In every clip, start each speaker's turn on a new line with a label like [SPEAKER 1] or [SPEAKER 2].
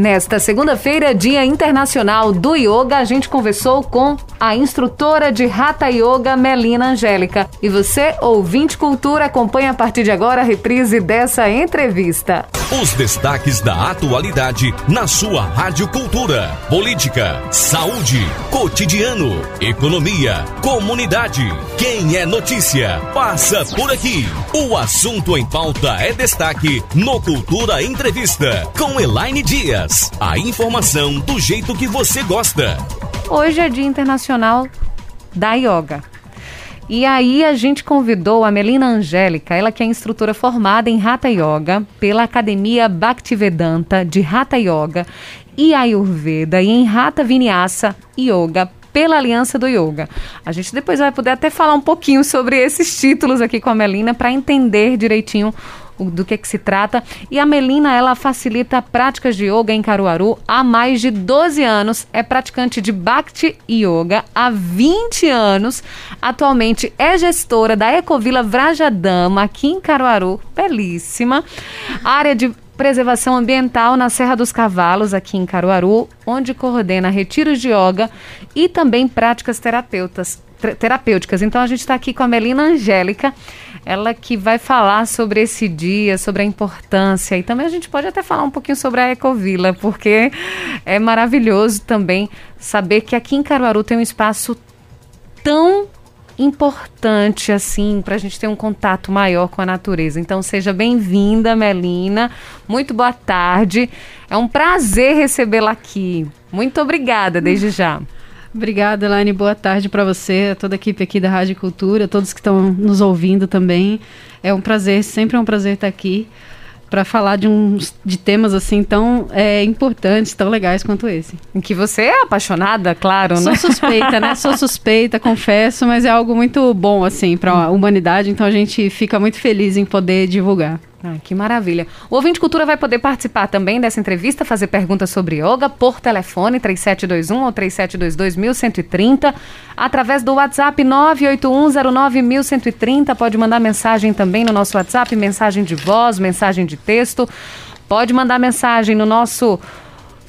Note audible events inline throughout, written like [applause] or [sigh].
[SPEAKER 1] Nesta segunda-feira, Dia Internacional do Yoga, a gente conversou com a instrutora de Hatha Yoga, Melina Angélica. E você, ouvinte cultura, acompanha a partir de agora a reprise dessa entrevista.
[SPEAKER 2] Os destaques da atualidade na sua Rádio Cultura. Política, saúde, cotidiano, economia, comunidade. Quem é notícia, passa por aqui. O assunto em pauta é destaque no Cultura Entrevista com Elaine Dias. A informação do jeito que você gosta.
[SPEAKER 1] Hoje é Dia Internacional da Yoga. E aí a gente convidou a Melina Angélica, ela que é instrutora formada em Hatha Yoga pela Academia Bhaktivedanta de Hatha Yoga e Ayurveda e em Hatha Vinyasa Yoga pela Aliança do Yoga. A gente depois vai poder até falar um pouquinho sobre esses títulos aqui com a Melina para entender direitinho do que, que se trata. E a Melina, ela facilita práticas de yoga em Caruaru há mais de 12 anos. É praticante de Bhakti Yoga há 20 anos. Atualmente é gestora da Ecovila Vrajadama, aqui em Caruaru. Belíssima. Área de preservação ambiental na Serra dos Cavalos, aqui em Caruaru, onde coordena retiros de yoga e também práticas terapeutas, terapêuticas. Então a gente está aqui com a Melina Angélica, ela que vai falar sobre esse dia, sobre a importância e também a gente pode até falar um pouquinho sobre a Ecovila, porque é maravilhoso também saber que aqui em Caruaru tem um espaço tão importante assim para a gente ter um contato maior com a natureza. Então seja bem-vinda, Melina. Muito boa tarde. É um prazer recebê-la aqui. Muito obrigada desde já.
[SPEAKER 3] Obrigada, Elaine. Boa tarde para você, a toda a equipe aqui da Rádio Cultura, todos que estão nos ouvindo também. É um prazer, sempre é um prazer estar aqui para falar de uns de temas assim tão é, importantes, tão legais quanto esse.
[SPEAKER 1] Em que você é apaixonada, claro,
[SPEAKER 3] Sou
[SPEAKER 1] né?
[SPEAKER 3] Sou suspeita, né? Sou suspeita, [laughs] confesso, mas é algo muito bom assim para a humanidade, então a gente fica muito feliz em poder divulgar.
[SPEAKER 1] Ah, que maravilha. O Ouvinte Cultura vai poder participar também dessa entrevista, fazer perguntas sobre yoga por telefone 3721 ou 3722 através do WhatsApp 981091130. Pode mandar mensagem também no nosso WhatsApp, mensagem de voz, mensagem de texto. Pode mandar mensagem no nosso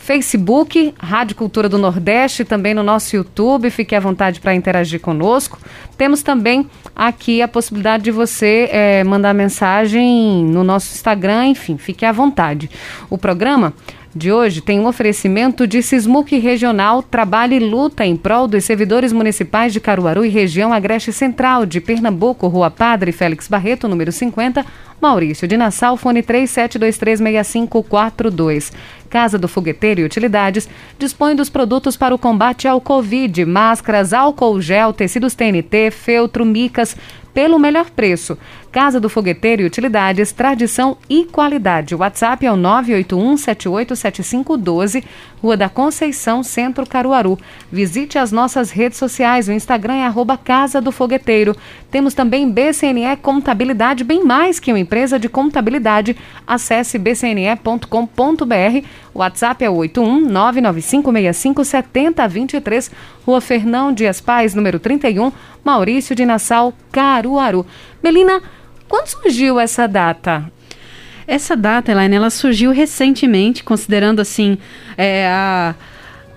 [SPEAKER 1] Facebook, Rádio Cultura do Nordeste, também no nosso YouTube. Fique à vontade para interagir conosco. Temos também aqui a possibilidade de você é, mandar mensagem no nosso Instagram, enfim, fique à vontade. O programa de hoje tem um oferecimento de Sismuc Regional, trabalho e luta em prol dos servidores municipais de Caruaru e região Agreste Central de Pernambuco, Rua Padre Félix Barreto, número 50, Maurício de Nassau, fone 37236542. Casa do Fogueteiro e Utilidades dispõe dos produtos para o combate ao Covid, máscaras, álcool gel, tecidos TNT, feltro, micas, pelo melhor preço. Casa do Fogueteiro e Utilidades, tradição e qualidade. WhatsApp é o 981787512, Rua da Conceição, Centro Caruaru. Visite as nossas redes sociais, o Instagram é arroba Casa do Fogueteiro. Temos também BCNE Contabilidade, bem mais que uma empresa de contabilidade. Acesse bcne.com.br. O WhatsApp é o 81995657023, Rua Fernão Dias Pais, número 31, Maurício de Nassau, Caruaru. Melina, quando surgiu essa data?
[SPEAKER 3] Essa data, Elaine, ela surgiu recentemente, considerando assim é, a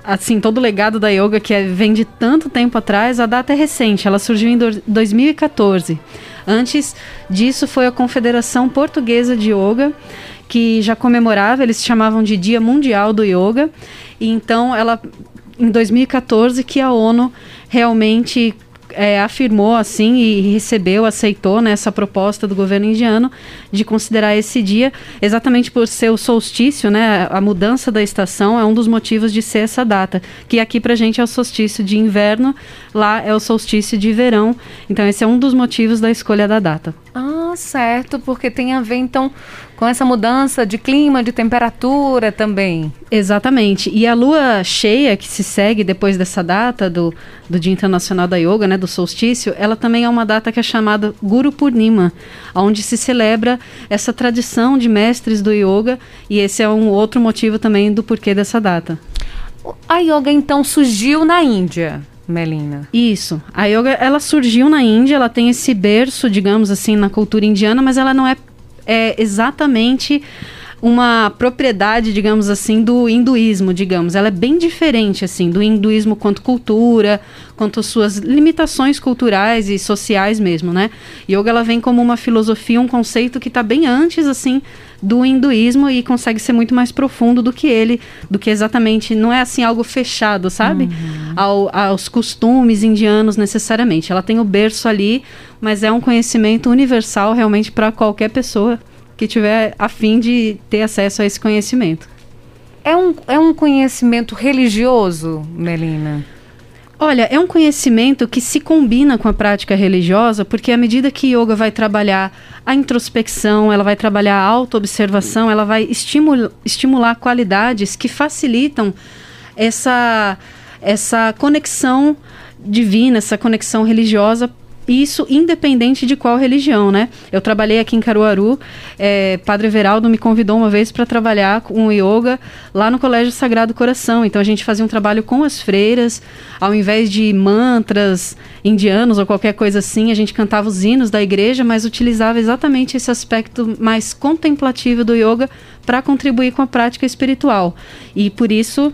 [SPEAKER 3] assim, todo o legado da yoga que é, vem de tanto tempo atrás, a data é recente, ela surgiu em do, 2014. Antes disso foi a Confederação Portuguesa de Yoga, que já comemorava, eles chamavam de Dia Mundial do Yoga. E então ela em 2014 que a ONU realmente é, afirmou assim e recebeu, aceitou né, essa proposta do governo indiano de considerar esse dia exatamente por ser o solstício, né, a mudança da estação é um dos motivos de ser essa data, que aqui pra gente é o solstício de inverno, lá é o solstício de verão. Então esse é um dos motivos da escolha da data.
[SPEAKER 1] Ah, certo, porque tem a ver então com essa mudança de clima, de temperatura também.
[SPEAKER 3] Exatamente. E a lua cheia que se segue depois dessa data do, do Dia Internacional da Yoga, né, do solstício, ela também é uma data que é chamada Guru Purnima, onde se celebra essa tradição de mestres do yoga, e esse é um outro motivo também do porquê dessa data.
[SPEAKER 1] A yoga então surgiu na Índia. Melina.
[SPEAKER 3] Isso. A yoga, ela surgiu na Índia, ela tem esse berço, digamos assim, na cultura indiana, mas ela não é, é exatamente uma propriedade, digamos assim, do hinduísmo, digamos. Ela é bem diferente, assim, do hinduísmo quanto cultura, quanto suas limitações culturais e sociais mesmo, né? Yoga, ela vem como uma filosofia, um conceito que está bem antes, assim, do hinduísmo e consegue ser muito mais profundo do que ele, do que exatamente, não é assim algo fechado, sabe? Uhum. Ao, aos costumes indianos necessariamente. Ela tem o berço ali, mas é um conhecimento universal realmente para qualquer pessoa que tiver a fim de ter acesso a esse conhecimento.
[SPEAKER 1] É um, é um conhecimento religioso, Melina?
[SPEAKER 3] Olha, é um conhecimento que se combina com a prática religiosa, porque à medida que yoga vai trabalhar a introspecção, ela vai trabalhar a autoobservação, ela vai estimula, estimular qualidades que facilitam essa, essa conexão divina, essa conexão religiosa isso independente de qual religião, né? Eu trabalhei aqui em Caruaru, é, Padre Everaldo me convidou uma vez para trabalhar com o yoga lá no Colégio Sagrado Coração. Então a gente fazia um trabalho com as freiras, ao invés de mantras indianos ou qualquer coisa assim, a gente cantava os hinos da igreja, mas utilizava exatamente esse aspecto mais contemplativo do yoga para contribuir com a prática espiritual. E por isso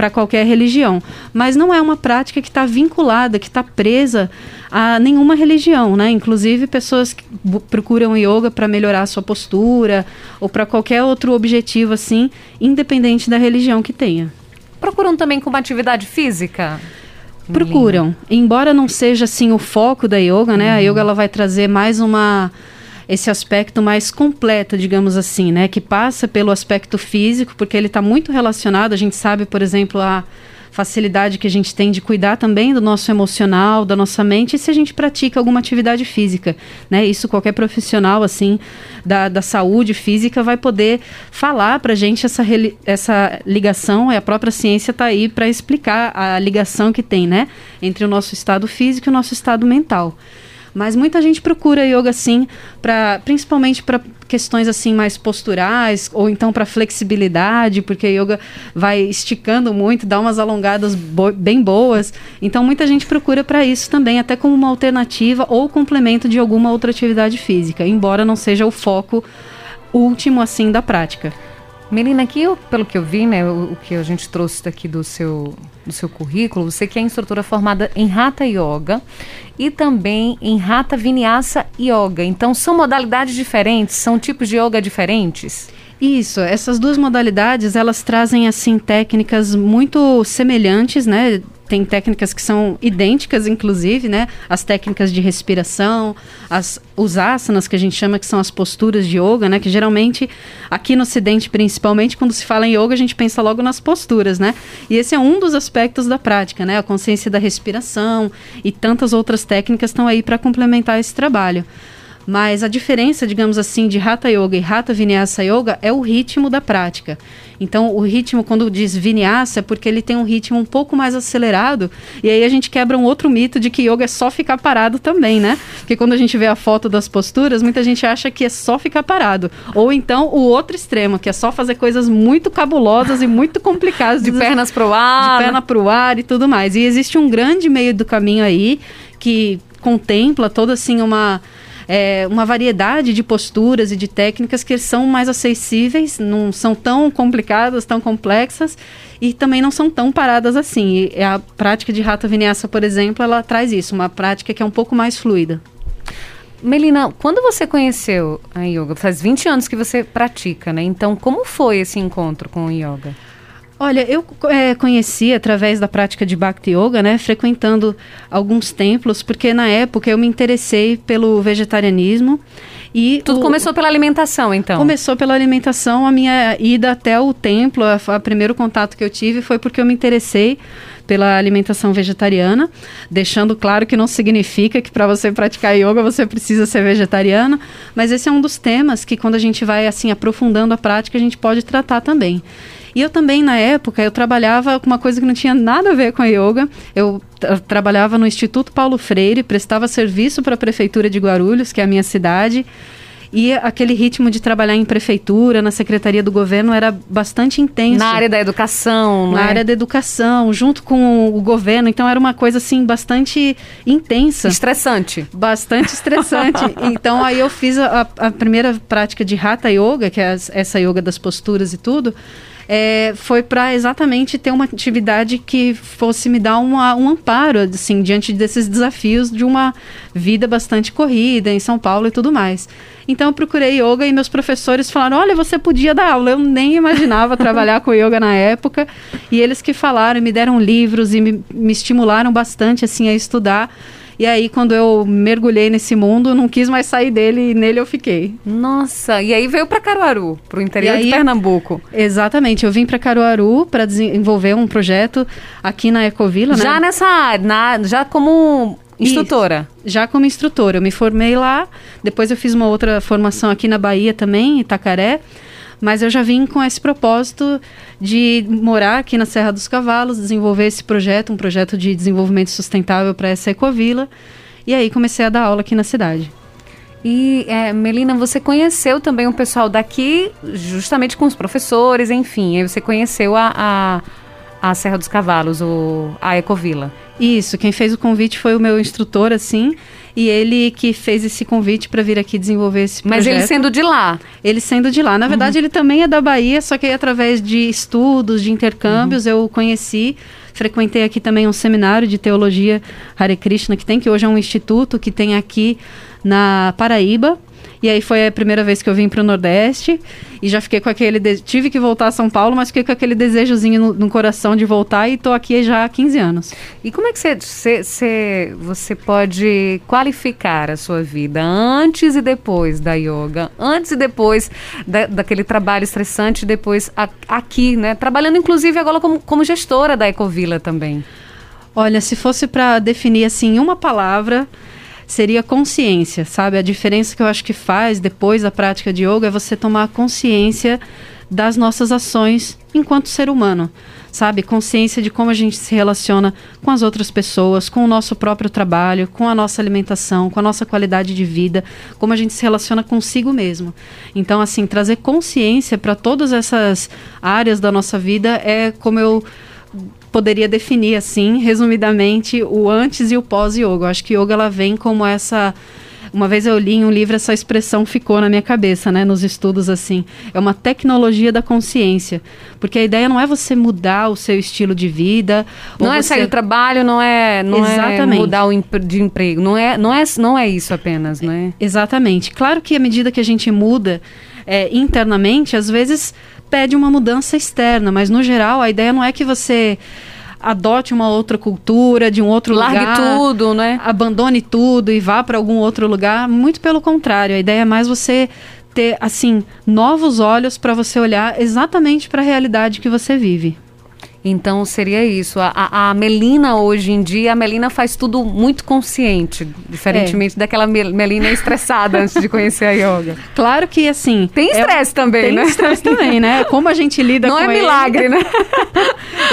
[SPEAKER 3] para qualquer religião. Mas não é uma prática que está vinculada, que está presa a nenhuma religião, né? Inclusive pessoas que procuram yoga para melhorar a sua postura ou para qualquer outro objetivo assim, independente da religião que tenha.
[SPEAKER 1] Procuram também com uma atividade física?
[SPEAKER 3] Procuram. Embora não seja assim o foco da yoga, né? Uhum. A yoga ela vai trazer mais uma esse aspecto mais completo, digamos assim, né? Que passa pelo aspecto físico, porque ele está muito relacionado. A gente sabe, por exemplo, a facilidade que a gente tem de cuidar também do nosso emocional, da nossa mente, e se a gente pratica alguma atividade física, né? Isso qualquer profissional, assim, da, da saúde física vai poder falar para gente essa, essa ligação, e a própria ciência está aí para explicar a ligação que tem, né? Entre o nosso estado físico e o nosso estado mental. Mas muita gente procura yoga assim, para principalmente para questões assim mais posturais ou então para flexibilidade, porque yoga vai esticando muito, dá umas alongadas bo bem boas. Então muita gente procura para isso também, até como uma alternativa ou complemento de alguma outra atividade física, embora não seja o foco último assim da prática.
[SPEAKER 1] Melina, aqui, eu, pelo que eu vi, né, o, o, que a gente trouxe daqui do seu, do seu currículo, você que é instrutora formada em Hatha Yoga e também em Hatha Vinyasa Yoga. Então, são modalidades diferentes, são tipos de yoga diferentes?
[SPEAKER 3] Isso, essas duas modalidades, elas trazem, assim, técnicas muito semelhantes, né, tem técnicas que são idênticas, inclusive, né? As técnicas de respiração, as, os asanas, que a gente chama que são as posturas de yoga, né? Que geralmente, aqui no Ocidente, principalmente, quando se fala em yoga, a gente pensa logo nas posturas, né? E esse é um dos aspectos da prática, né? A consciência da respiração e tantas outras técnicas estão aí para complementar esse trabalho. Mas a diferença, digamos assim, de Hatha Yoga e Hatha Vinyasa Yoga é o ritmo da prática. Então, o ritmo, quando diz Vinyasa, é porque ele tem um ritmo um pouco mais acelerado. E aí a gente quebra um outro mito de que yoga é só ficar parado também, né? Porque quando a gente vê a foto das posturas, muita gente acha que é só ficar parado. Ou então o outro extremo, que é só fazer coisas muito cabulosas e muito [laughs] complicadas.
[SPEAKER 1] de pernas pro ar.
[SPEAKER 3] De perna pro ar e tudo mais. E existe um grande meio do caminho aí que contempla toda assim uma é, uma variedade de posturas e de técnicas que são mais acessíveis, não são tão complicadas, tão complexas e também não são tão paradas assim. E a prática de Hatha Vinyasa, por exemplo, ela traz isso, uma prática que é um pouco mais fluida.
[SPEAKER 1] Melina, quando você conheceu a yoga? Faz 20 anos que você pratica, né? Então, como foi esse encontro com o yoga?
[SPEAKER 3] Olha, eu é, conheci através da prática de Bhakti Yoga, né, frequentando alguns templos, porque na época eu me interessei pelo vegetarianismo e
[SPEAKER 1] tudo o, começou pela alimentação, então.
[SPEAKER 3] Começou pela alimentação. A minha ida até o templo, o primeiro contato que eu tive foi porque eu me interessei pela alimentação vegetariana, deixando claro que não significa que para você praticar yoga você precisa ser vegetariano, mas esse é um dos temas que quando a gente vai assim aprofundando a prática a gente pode tratar também. E eu também, na época, eu trabalhava com uma coisa que não tinha nada a ver com a yoga. Eu trabalhava no Instituto Paulo Freire, prestava serviço para a Prefeitura de Guarulhos, que é a minha cidade. E aquele ritmo de trabalhar em prefeitura, na secretaria do governo, era bastante intenso.
[SPEAKER 1] Na área da educação,
[SPEAKER 3] Na
[SPEAKER 1] é?
[SPEAKER 3] área da educação, junto com o governo. Então era uma coisa assim bastante intensa.
[SPEAKER 1] Estressante.
[SPEAKER 3] Bastante estressante. [laughs] então aí eu fiz a, a primeira prática de Hatha Yoga, que é essa yoga das posturas e tudo. É, foi para exatamente ter uma atividade que fosse me dar uma, um amparo, assim, diante desses desafios de uma vida bastante corrida em São Paulo e tudo mais. Então eu procurei yoga e meus professores falaram: olha, você podia dar aula. Eu nem imaginava [laughs] trabalhar com yoga na época. E eles que falaram, me deram livros e me, me estimularam bastante assim a estudar. E aí, quando eu mergulhei nesse mundo, não quis mais sair dele e nele eu fiquei.
[SPEAKER 1] Nossa, e aí veio para Caruaru, para o interior
[SPEAKER 3] aí,
[SPEAKER 1] de Pernambuco.
[SPEAKER 3] Exatamente, eu vim para Caruaru para desenvolver um projeto aqui na Ecovila,
[SPEAKER 1] já
[SPEAKER 3] né?
[SPEAKER 1] nessa área, na, já como instrutora.
[SPEAKER 3] Isso, já como instrutora. Eu me formei lá, depois eu fiz uma outra formação aqui na Bahia também, em Itacaré. Mas eu já vim com esse propósito de morar aqui na Serra dos Cavalos, desenvolver esse projeto, um projeto de desenvolvimento sustentável para essa ecovila. E aí comecei a dar aula aqui na cidade.
[SPEAKER 1] E, é, Melina, você conheceu também o pessoal daqui, justamente com os professores, enfim. Aí você conheceu a, a, a Serra dos Cavalos, o, a Ecovila.
[SPEAKER 3] Isso, quem fez o convite foi o meu instrutor, assim, e ele que fez esse convite para vir aqui desenvolver esse
[SPEAKER 1] Mas
[SPEAKER 3] projeto.
[SPEAKER 1] ele sendo de lá?
[SPEAKER 3] Ele sendo de lá. Na verdade, uhum. ele também é da Bahia, só que aí, através de estudos, de intercâmbios, uhum. eu conheci. Frequentei aqui também um seminário de teologia Hare Krishna que tem, que hoje é um instituto que tem aqui na Paraíba. E aí foi a primeira vez que eu vim para o Nordeste e já fiquei com aquele. De... Tive que voltar a São Paulo, mas fiquei com aquele desejozinho no, no coração de voltar e estou aqui já há 15 anos.
[SPEAKER 1] E como é que você, você, você pode qualificar a sua vida antes e depois da yoga? Antes e depois da, daquele trabalho estressante, depois a, aqui, né? Trabalhando inclusive agora como, como gestora da Ecovila também.
[SPEAKER 3] Olha, se fosse para definir assim uma palavra seria consciência, sabe? A diferença que eu acho que faz depois da prática de yoga é você tomar consciência das nossas ações enquanto ser humano, sabe? Consciência de como a gente se relaciona com as outras pessoas, com o nosso próprio trabalho, com a nossa alimentação, com a nossa qualidade de vida, como a gente se relaciona consigo mesmo. Então, assim, trazer consciência para todas essas áreas da nossa vida é como eu poderia definir assim, resumidamente, o antes e o pós-yoga. Acho que yoga ela vem como essa uma vez eu li em um livro essa expressão ficou na minha cabeça, né, nos estudos assim. É uma tecnologia da consciência, porque a ideia não é você mudar o seu estilo de vida,
[SPEAKER 1] não é
[SPEAKER 3] você...
[SPEAKER 1] sair do trabalho, não é, não
[SPEAKER 3] Exatamente.
[SPEAKER 1] é mudar o de emprego, não é, não é, não é isso apenas, não é?
[SPEAKER 3] Exatamente. Claro que à medida que a gente muda é, internamente, às vezes pede uma mudança externa, mas no geral a ideia não é que você adote uma outra cultura, de um outro
[SPEAKER 1] Largue
[SPEAKER 3] lugar.
[SPEAKER 1] Largue tudo, né?
[SPEAKER 3] Abandone tudo e vá para algum outro lugar. Muito pelo contrário, a ideia é mais você ter assim novos olhos para você olhar exatamente para a realidade que você vive.
[SPEAKER 1] Então seria isso. A, a, Melina hoje em dia, a Melina faz tudo muito consciente, diferentemente é. daquela Melina estressada antes de conhecer a yoga. [laughs]
[SPEAKER 3] Claro que assim.
[SPEAKER 1] Tem estresse
[SPEAKER 3] é,
[SPEAKER 1] também,
[SPEAKER 3] tem
[SPEAKER 1] né?
[SPEAKER 3] Tem estresse também, né? Como a gente lida
[SPEAKER 1] Não
[SPEAKER 3] com
[SPEAKER 1] é milagre,
[SPEAKER 3] ele.
[SPEAKER 1] né?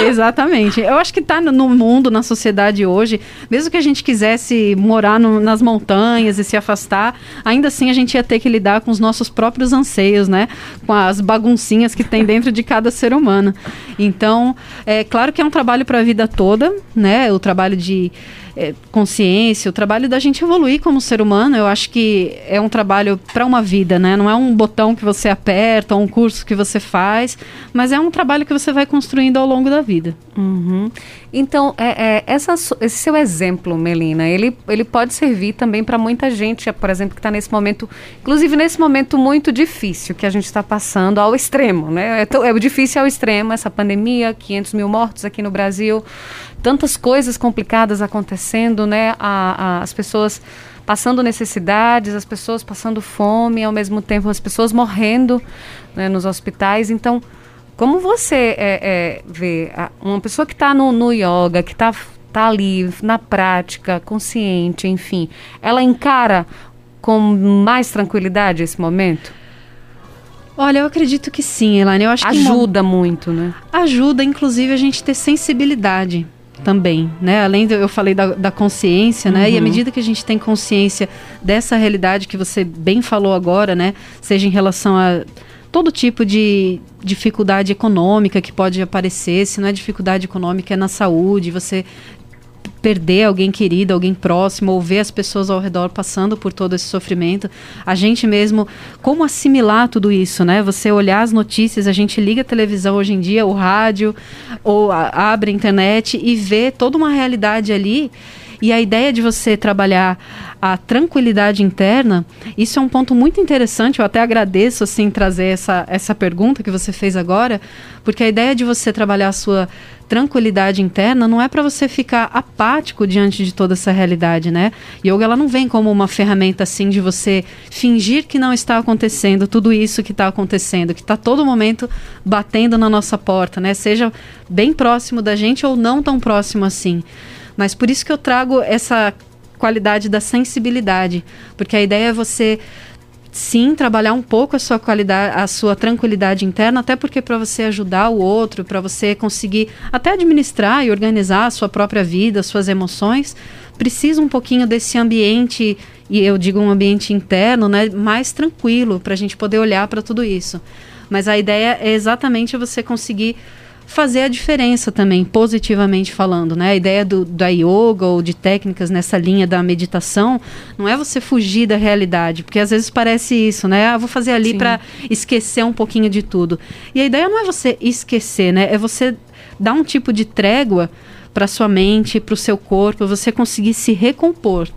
[SPEAKER 1] [laughs]
[SPEAKER 3] Exatamente. Eu acho que tá no mundo, na sociedade hoje, mesmo que a gente quisesse morar no, nas montanhas e se afastar, ainda assim a gente ia ter que lidar com os nossos próprios anseios, né? Com as baguncinhas que tem dentro de cada ser humano. Então, é claro que é um trabalho para a vida toda, né? O trabalho de é, consciência, o trabalho da gente evoluir como ser humano. Eu acho que é um trabalho para uma vida, né? Não é um botão que você aperta ou um curso que você faz, mas é um trabalho que você vai construindo ao longo da vida.
[SPEAKER 1] Uhum. Então, é, é, essa, esse seu exemplo, Melina, ele, ele pode servir também para muita gente, por exemplo, que está nesse momento, inclusive nesse momento muito difícil que a gente está passando ao extremo, né? É, é difícil ao extremo, essa pandemia, 500 mil mortos aqui no Brasil, tantas coisas complicadas acontecendo, né? A, a, as pessoas passando necessidades, as pessoas passando fome, ao mesmo tempo as pessoas morrendo né, nos hospitais. Então, como você é, é, vê uma pessoa que está no, no yoga, que está tá ali na prática, consciente, enfim, ela encara com mais tranquilidade esse momento?
[SPEAKER 3] Olha, eu acredito que sim, Elaine. Eu acho
[SPEAKER 1] ajuda
[SPEAKER 3] que
[SPEAKER 1] muito, né?
[SPEAKER 3] Ajuda, inclusive, a gente ter sensibilidade também, né? Além de eu falei da, da consciência, né?
[SPEAKER 1] Uhum.
[SPEAKER 3] E à medida que a gente tem consciência dessa realidade que você bem falou agora, né? Seja em relação a todo tipo de dificuldade econômica que pode aparecer, se não é dificuldade econômica, é na saúde, você perder alguém querido, alguém próximo, ou ver as pessoas ao redor passando por todo esse sofrimento. A gente mesmo, como assimilar tudo isso, né? Você olhar as notícias, a gente liga a televisão hoje em dia, o rádio, ou a, abre a internet e vê toda uma realidade ali. E a ideia de você trabalhar a tranquilidade interna, isso é um ponto muito interessante. Eu até agradeço assim trazer essa, essa pergunta que você fez agora, porque a ideia de você trabalhar a sua tranquilidade interna não é para você ficar apático diante de toda essa realidade, né? Yoga ela não vem como uma ferramenta assim de você fingir que não está acontecendo tudo isso que está acontecendo, que está todo momento batendo na nossa porta, né? Seja bem próximo da gente ou não tão próximo assim. Mas por isso que eu trago essa qualidade da sensibilidade, porque a ideia é você sim trabalhar um pouco a sua qualidade, a sua tranquilidade interna, até porque para você ajudar o outro, para você conseguir até administrar e organizar a sua própria vida, as suas emoções, precisa um pouquinho desse ambiente e eu digo um ambiente interno, né, mais tranquilo para a gente poder olhar para tudo isso. Mas a ideia é exatamente você conseguir fazer a diferença também, positivamente falando, né? A ideia do, da yoga ou de técnicas nessa linha da meditação não é você fugir da realidade, porque às vezes parece isso, né? Ah, vou fazer ali para esquecer um pouquinho de tudo. E a ideia não é você esquecer, né? É você dar um tipo de trégua para sua mente, para o seu corpo, você conseguir se recompor.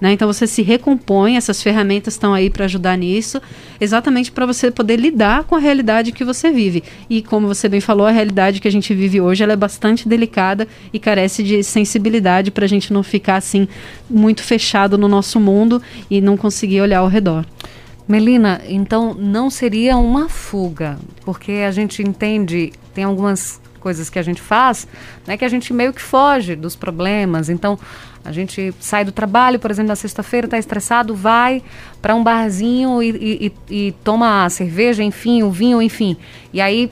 [SPEAKER 3] Né? Então você se recompõe, essas ferramentas estão aí para ajudar nisso, exatamente para você poder lidar com a realidade que você vive. E como você bem falou, a realidade que a gente vive hoje é bastante delicada e carece de sensibilidade para a gente não ficar assim muito fechado no nosso mundo e não conseguir olhar ao redor.
[SPEAKER 1] Melina, então não seria uma fuga, porque a gente entende, tem algumas coisas que a gente faz, né, que a gente meio que foge dos problemas. Então, a gente sai do trabalho, por exemplo, na sexta-feira, está estressado, vai para um barzinho e, e, e, toma a cerveja, enfim, o vinho, enfim. E aí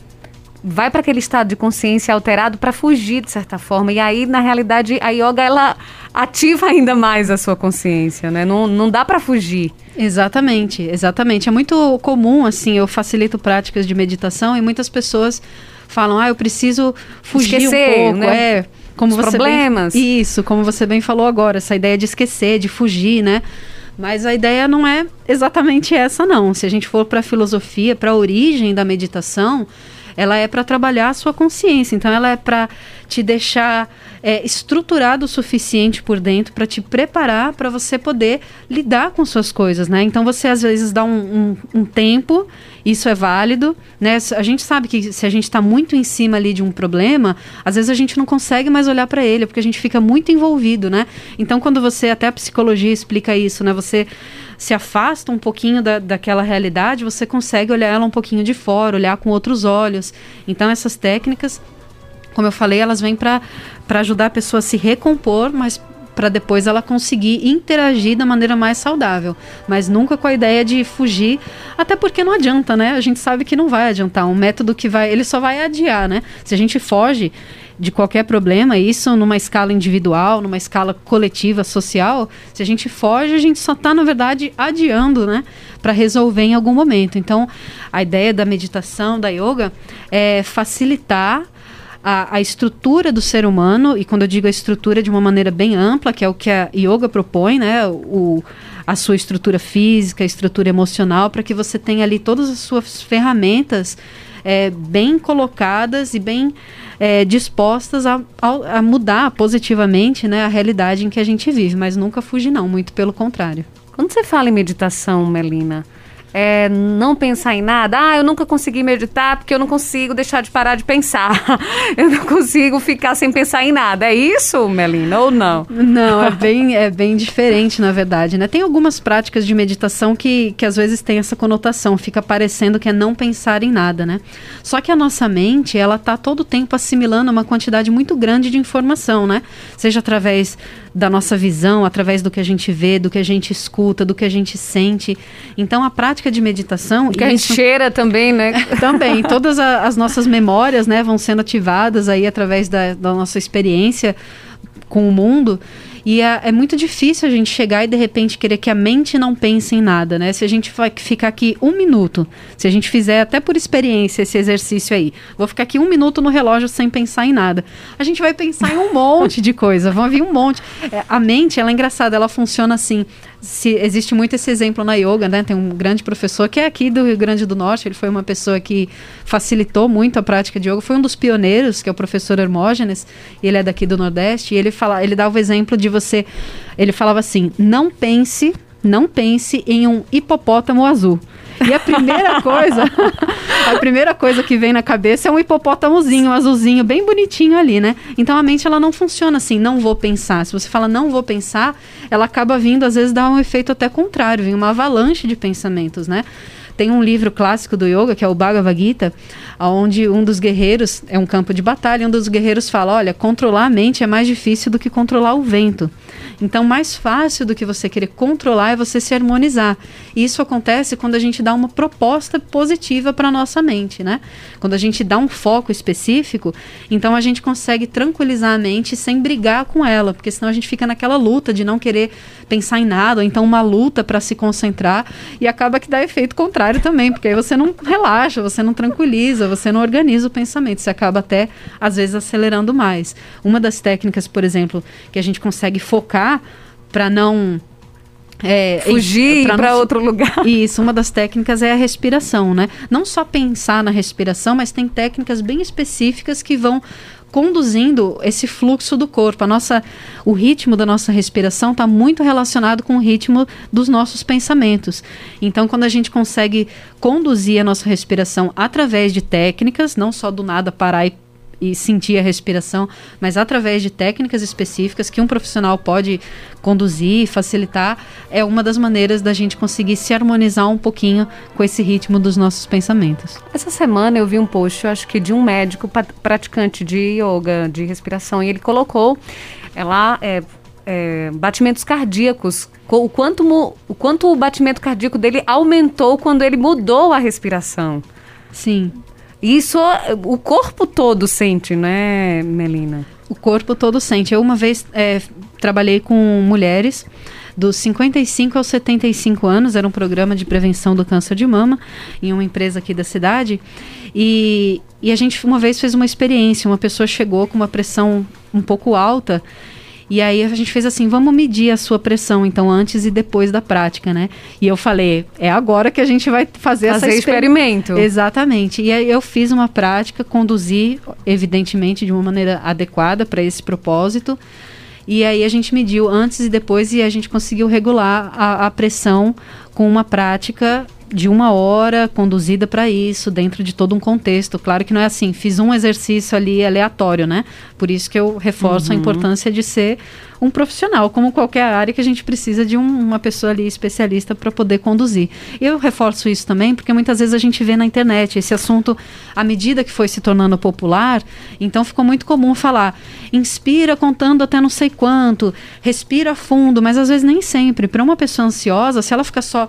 [SPEAKER 1] vai para aquele estado de consciência alterado para fugir, de certa forma. E aí, na realidade, a yoga, ela ativa ainda mais a sua consciência, né? Não, não dá para fugir.
[SPEAKER 3] Exatamente, exatamente. É muito comum, assim, eu facilito práticas de meditação e muitas pessoas falam, ah, eu preciso fugir Esquecer, um pouco, né? é
[SPEAKER 1] como Os você problemas.
[SPEAKER 3] Bem, isso, como você bem falou agora, essa ideia de esquecer, de fugir, né? Mas a ideia não é exatamente essa, não. Se a gente for para a filosofia, para a origem da meditação, ela é para trabalhar a sua consciência. Então, ela é para te deixar é, estruturado o suficiente por dentro para te preparar para você poder lidar com suas coisas, né? Então, você às vezes dá um, um, um tempo isso é válido, né? A gente sabe que se a gente está muito em cima ali de um problema, às vezes a gente não consegue mais olhar para ele, porque a gente fica muito envolvido, né? Então, quando você, até a psicologia explica isso, né? Você se afasta um pouquinho da, daquela realidade, você consegue olhar ela um pouquinho de fora, olhar com outros olhos. Então, essas técnicas como eu falei, elas vêm para ajudar a pessoa a se recompor, mas para depois ela conseguir interagir da maneira mais saudável, mas nunca com a ideia de fugir, até porque não adianta, né? A gente sabe que não vai adiantar, um método que vai, ele só vai adiar, né? Se a gente foge de qualquer problema, isso numa escala individual, numa escala coletiva, social, se a gente foge, a gente só está, na verdade, adiando, né? Para resolver em algum momento. Então, a ideia da meditação, da yoga, é facilitar a, a, estrutura do ser humano, e quando eu digo a estrutura de uma maneira bem ampla, que é o que a yoga propõe, né? O, a sua estrutura física, a estrutura emocional, para que você tenha ali todas as suas ferramentas é, bem colocadas e bem é, dispostas a, a, mudar positivamente né, a realidade em que a gente vive, mas nunca fugir não, muito pelo contrário.
[SPEAKER 1] Quando você fala em meditação, Melina, é, não pensar em nada. Ah, eu nunca consegui meditar porque eu não consigo deixar de parar de pensar. [laughs] eu não consigo ficar sem pensar em nada. É isso, Melina, ou não?
[SPEAKER 3] Não, é bem, é bem diferente, na verdade. Né? Tem algumas práticas de meditação que, que às vezes tem essa conotação, fica parecendo que é não pensar em nada, né? Só que a nossa mente, ela está todo o tempo assimilando uma quantidade muito grande de informação, né? Seja através da nossa visão, através do que a gente vê, do que a gente escuta, do que a gente sente. Então, a prática de meditação.
[SPEAKER 1] Que a gente cheira também, né? [laughs]
[SPEAKER 3] também. Todas a, as nossas memórias né, vão sendo ativadas aí através da, da nossa experiência com o mundo. E é, é, muito difícil a gente chegar e de repente querer que a mente não pense em nada, né? Se a gente vai ficar aqui um minuto, se a gente fizer até por experiência esse exercício aí, vou ficar aqui um minuto no relógio sem pensar em nada. A gente vai pensar em um monte de coisa, vão vir um monte. É, a mente, ela é engraçada, ela funciona assim se, existe muito esse exemplo na yoga, né? Tem um grande professor que é aqui do Rio Grande do Norte, ele foi uma pessoa que facilitou muito a prática de yoga, foi um dos pioneiros, que é o professor Hermógenes, ele é daqui do Nordeste, e ele fala, ele dava o exemplo de você, ele falava assim: "Não pense, não pense em um hipopótamo azul". E a primeira [laughs] coisa, a primeira coisa que vem na cabeça é um hipopótamozinho, um azulzinho, bem bonitinho ali, né? Então a mente ela não funciona assim, não vou pensar. Se você fala não vou pensar, ela acaba vindo, às vezes dá um efeito até contrário, vem uma avalanche de pensamentos, né? Tem um livro clássico do yoga, que é o Bhagavad Gita, onde um dos guerreiros, é um campo de batalha, um dos guerreiros fala: olha, controlar a mente é mais difícil do que controlar o vento. Então, mais fácil do que você querer controlar é você se harmonizar. E isso acontece quando a gente dá uma proposta positiva para nossa mente, né? Quando a gente dá um foco específico, então a gente consegue tranquilizar a mente sem brigar com ela, porque senão a gente fica naquela luta de não querer pensar em nada, ou então uma luta para se concentrar e acaba que dá efeito contrário também, porque aí você não relaxa, você não tranquiliza, você não organiza o pensamento, você acaba até às vezes acelerando mais. Uma das técnicas, por exemplo, que a gente consegue focar para não
[SPEAKER 1] é, fugir para outro lugar. [laughs]
[SPEAKER 3] Isso, uma das técnicas é a respiração, né? Não só pensar na respiração, mas tem técnicas bem específicas que vão conduzindo esse fluxo do corpo. A nossa, o ritmo da nossa respiração está muito relacionado com o ritmo dos nossos pensamentos. Então, quando a gente consegue conduzir a nossa respiração através de técnicas, não só do nada parar e e sentir a respiração, mas através de técnicas específicas que um profissional pode conduzir, facilitar, é uma das maneiras da gente conseguir se harmonizar um pouquinho com esse ritmo dos nossos pensamentos.
[SPEAKER 1] Essa semana eu vi um post, eu acho que de um médico praticante de yoga, de respiração, e ele colocou é lá é, é, batimentos cardíacos, o quanto, o quanto o batimento cardíaco dele aumentou quando ele mudou a respiração.
[SPEAKER 3] Sim.
[SPEAKER 1] Isso o corpo todo sente, né, Melina?
[SPEAKER 3] O corpo todo sente. Eu uma vez é, trabalhei com mulheres dos 55 aos 75 anos, era um programa de prevenção do câncer de mama em uma empresa aqui da cidade. E, e a gente uma vez fez uma experiência, uma pessoa chegou com uma pressão um pouco alta e aí a gente fez assim, vamos medir a sua pressão, então, antes e depois da prática, né? E eu falei, é agora que a gente vai fazer,
[SPEAKER 1] fazer
[SPEAKER 3] essa
[SPEAKER 1] experimento.
[SPEAKER 3] Exatamente. E aí eu fiz uma prática, conduzi, evidentemente, de uma maneira adequada para esse propósito. E aí a gente mediu antes e depois e a gente conseguiu regular a, a pressão com uma prática de uma hora conduzida para isso, dentro de todo um contexto. Claro que não é assim, fiz um exercício ali aleatório, né? Por isso que eu reforço uhum. a importância de ser um profissional, como qualquer área que a gente precisa de um, uma pessoa ali especialista para poder conduzir. Eu reforço isso também porque muitas vezes a gente vê na internet esse assunto, à medida que foi se tornando popular, então ficou muito comum falar, inspira contando até não sei quanto, respira fundo, mas às vezes nem sempre. Para uma pessoa ansiosa, se ela fica só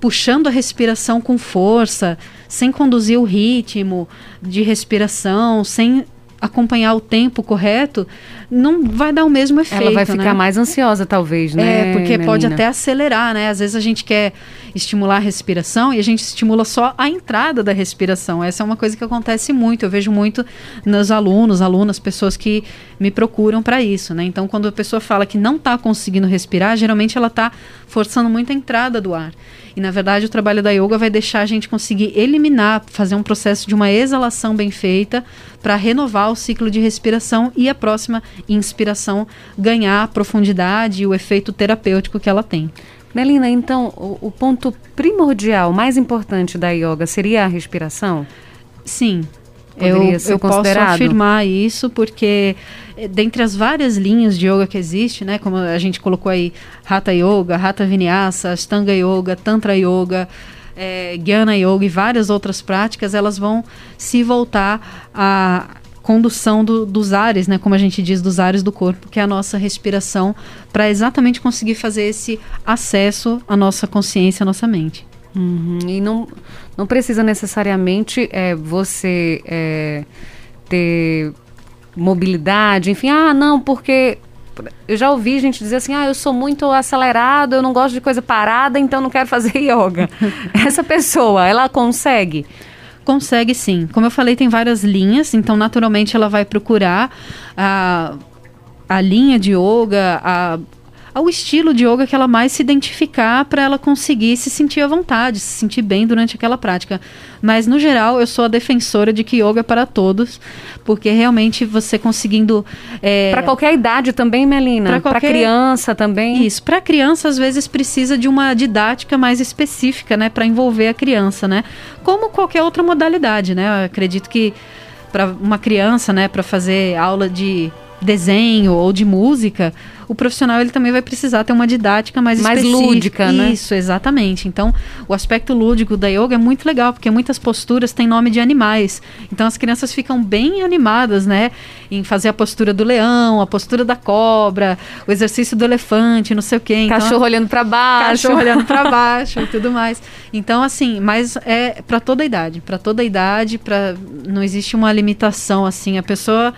[SPEAKER 3] puxando a respiração com força, sem conduzir o ritmo de respiração, sem acompanhar o tempo correto, não vai dar o mesmo efeito.
[SPEAKER 1] Ela vai ficar né? mais ansiosa, talvez, né?
[SPEAKER 3] É, porque Melina? pode até acelerar, né? Às vezes a gente quer estimular a respiração e a gente estimula só a entrada da respiração. Essa é uma coisa que acontece muito. Eu vejo muito nos alunos, alunas, pessoas que me procuram para isso, né? Então, quando a pessoa fala que não está conseguindo respirar, geralmente ela está forçando muito a entrada do ar. E na verdade o trabalho da yoga vai deixar a gente conseguir eliminar, fazer um processo de uma exalação bem feita para renovar o ciclo de respiração e a próxima inspiração ganhar a profundidade e o efeito terapêutico que ela tem.
[SPEAKER 1] Melina, então o, o ponto primordial, mais importante da yoga seria a respiração?
[SPEAKER 3] Sim, eu, eu posso afirmar isso porque eh, dentre as várias linhas de yoga que existe, né, como a gente colocou aí, Hatha Yoga, Hatha Vinyasa, Astanga Yoga, Tantra Yoga, é, Jnana Yoga e várias outras práticas, elas vão se voltar a condução do, dos ares, né, como a gente diz, dos ares do corpo, que é a nossa respiração, para exatamente conseguir fazer esse acesso à nossa consciência, à nossa mente.
[SPEAKER 1] Uhum. E não, não precisa necessariamente é, você é, ter mobilidade, enfim, ah, não, porque eu já ouvi gente dizer assim, ah, eu sou muito acelerado, eu não gosto de coisa parada, então não quero fazer [laughs] yoga. Essa pessoa, ela consegue?
[SPEAKER 3] Consegue sim. Como eu falei, tem várias linhas, então naturalmente ela vai procurar a, a linha de yoga, a ao estilo de yoga que ela mais se identificar para ela conseguir se sentir à vontade, se sentir bem durante aquela prática. Mas no geral, eu sou a defensora de que yoga é para todos, porque realmente você conseguindo
[SPEAKER 1] é, para qualquer idade também, Melina, para qualquer... criança também.
[SPEAKER 3] Isso, para criança às vezes precisa de uma didática mais específica, né, para envolver a criança, né? Como qualquer outra modalidade, né? Eu acredito que para uma criança, né, para fazer aula de desenho ou de música, o profissional ele também vai precisar ter uma didática mais,
[SPEAKER 1] mais
[SPEAKER 3] específica.
[SPEAKER 1] lúdica, né?
[SPEAKER 3] Isso, exatamente. Então, o aspecto lúdico da yoga é muito legal, porque muitas posturas têm nome de animais. Então, as crianças ficam bem animadas, né, em fazer a postura do leão, a postura da cobra, o exercício do elefante, não sei o quê.
[SPEAKER 1] Então, cachorro olhando para baixo,
[SPEAKER 3] cachorro olhando para [laughs] baixo e tudo mais. Então, assim, mas é para toda a idade, para toda a idade, para não existe uma limitação assim, a pessoa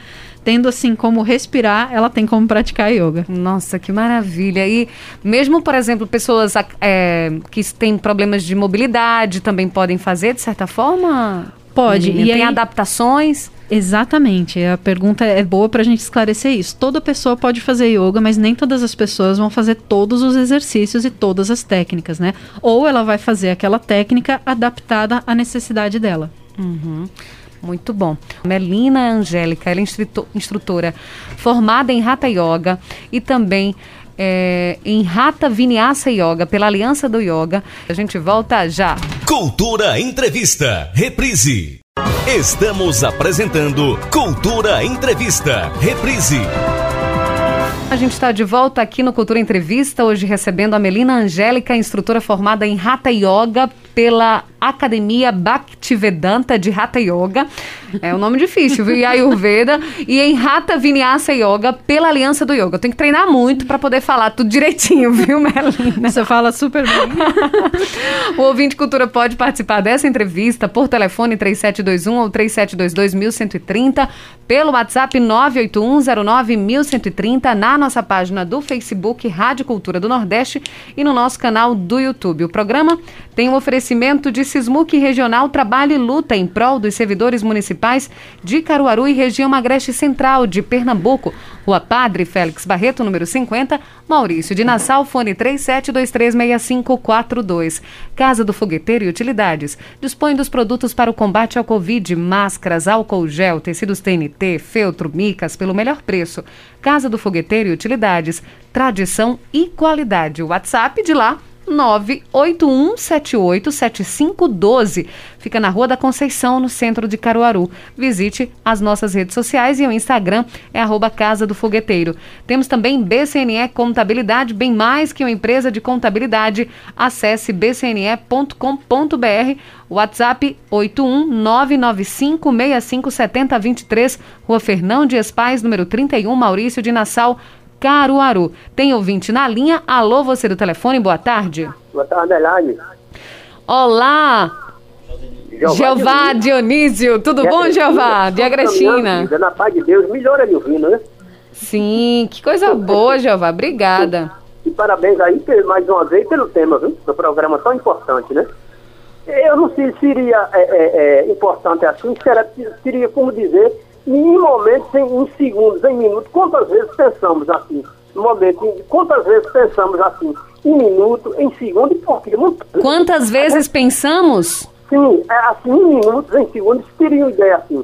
[SPEAKER 3] tendo assim como respirar, ela tem como praticar yoga.
[SPEAKER 1] Nossa, que maravilha! E mesmo, por exemplo, pessoas é, que têm problemas de mobilidade também podem fazer, de certa forma?
[SPEAKER 3] Pode.
[SPEAKER 1] E, e tem aí... adaptações?
[SPEAKER 3] Exatamente. A pergunta é boa para a gente esclarecer isso. Toda pessoa pode fazer yoga, mas nem todas as pessoas vão fazer todos os exercícios e todas as técnicas, né? Ou ela vai fazer aquela técnica adaptada à necessidade dela.
[SPEAKER 1] Uhum. Muito bom. Melina Angélica, ela é instrutora formada em Hatha Yoga e também é, em Hatha Vinyasa Yoga, pela Aliança do Yoga. A gente volta já.
[SPEAKER 2] Cultura Entrevista, reprise. Estamos apresentando Cultura Entrevista, reprise.
[SPEAKER 1] A gente está de volta aqui no Cultura Entrevista, hoje recebendo a Melina Angélica, instrutora formada em Hatha Yoga pela Academia Bhaktivedanta de Hatha Yoga. É um nome difícil, viu? E Ayurveda. E em Hatha Vinyasa Yoga pela Aliança do Yoga. Eu tenho que treinar muito para poder falar tudo direitinho, viu, Melina?
[SPEAKER 3] Você fala super bem. [laughs]
[SPEAKER 1] o ouvinte cultura pode participar dessa entrevista por telefone 3721 ou 3722 1130, pelo WhatsApp 981091130, na nossa página do Facebook Rádio Cultura do Nordeste e no nosso canal do YouTube. O programa tem um oferecimento de Sismuc Regional Trabalho e Luta em prol dos servidores municipais de Caruaru e região Agreste Central de Pernambuco. Rua Padre Félix Barreto, número 50, Maurício de Nassau, fone 37236542. Casa do Fogueteiro e Utilidades. Dispõe dos produtos para o combate ao Covid, máscaras, álcool gel, tecidos TNT, feltro, micas, pelo melhor preço. Casa do Fogueteiro e Utilidades. Tradição e qualidade. WhatsApp de lá 981787512. Fica na Rua da Conceição, no centro de Caruaru. Visite as nossas redes sociais e o Instagram é arroba Casa do Fogueteiro. Temos também BCNE Contabilidade, bem mais que uma empresa de contabilidade. Acesse bcne.com.br. WhatsApp 81995657023, Rua Fernão Dias Pais, número 31, Maurício de Nassau. Caruaru. Tem ouvinte na linha. Alô, você do telefone, boa tarde.
[SPEAKER 4] Boa tarde, Elaine.
[SPEAKER 1] Olá. Jeová, Dionísio. Tudo bom, Jeová? De Agrestina.
[SPEAKER 4] Na paz de Deus, melhora me ouvindo, né?
[SPEAKER 1] Sim, que coisa boa, Jeová. Obrigada.
[SPEAKER 4] E parabéns aí mais uma vez pelo tema, viu? Do programa tão importante, né? Eu não sei se seria é, é, é, importante assim, seria, seria como dizer em momentos, em, em, segundos, em minutos, quantas vezes pensamos assim? No momento, em, quantas vezes pensamos assim? Em minuto, em segundo e por quê?
[SPEAKER 1] Quantas vezes pensamos?
[SPEAKER 4] Sim, é assim, em minutos, em segundos, teria ideia assim.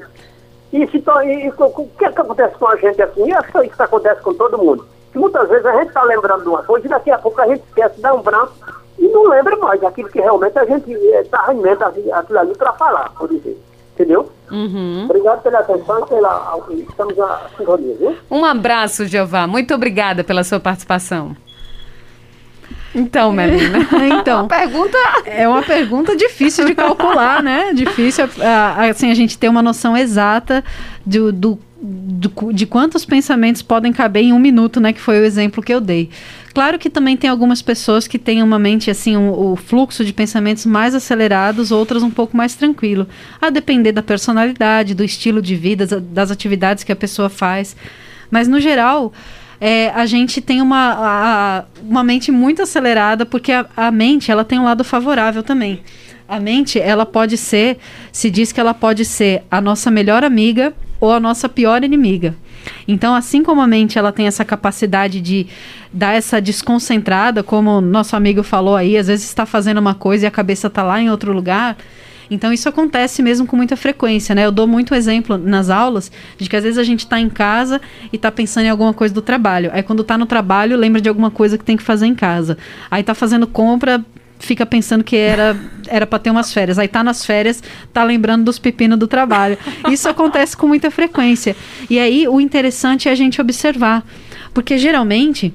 [SPEAKER 4] E, se, e, o que, é que acontece com a gente assim? E acho que isso acontece com todo mundo. Que muitas vezes a gente está lembrando de uma coisa e daqui a pouco a gente esquece, dá um branco e não lembra mais daquilo que realmente a gente está eh, alimenta aquilo ali para falar, por dizer. Entendeu?
[SPEAKER 1] Uhum.
[SPEAKER 4] Obrigado pela atenção e pela. Estamos a sintonia, viu?
[SPEAKER 1] Um abraço, Jeová. Muito obrigada pela sua participação. Então, Melina. [laughs]
[SPEAKER 3] então, [laughs]
[SPEAKER 1] uma pergunta...
[SPEAKER 3] é uma pergunta difícil de calcular, né? Difícil, assim, a gente ter uma noção exata do, do do, de quantos pensamentos podem caber em um minuto, né? Que foi o exemplo que eu dei. Claro que também tem algumas pessoas que têm uma mente assim, um, o fluxo de pensamentos mais acelerados, outras um pouco mais tranquilo. A depender da personalidade, do estilo de vida, das atividades que a pessoa faz. Mas no geral, é, a gente tem uma, a, uma mente muito acelerada, porque a, a mente ela tem um lado favorável também. A mente, ela pode ser, se diz que ela pode ser a nossa melhor amiga ou a nossa pior inimiga. Então, assim como a mente ela tem essa capacidade de dar essa desconcentrada, como nosso amigo falou aí, às vezes está fazendo uma coisa e a cabeça está lá em outro lugar. Então isso acontece mesmo com muita frequência, né? Eu dou muito exemplo nas aulas de que às vezes a gente está em casa e está pensando em alguma coisa do trabalho. Aí quando está no trabalho, lembra de alguma coisa que tem que fazer em casa. Aí está fazendo compra, fica pensando que era era para ter umas férias. Aí tá nas férias, tá lembrando dos pepinos do trabalho. Isso acontece com muita frequência. E aí o interessante é a gente observar, porque geralmente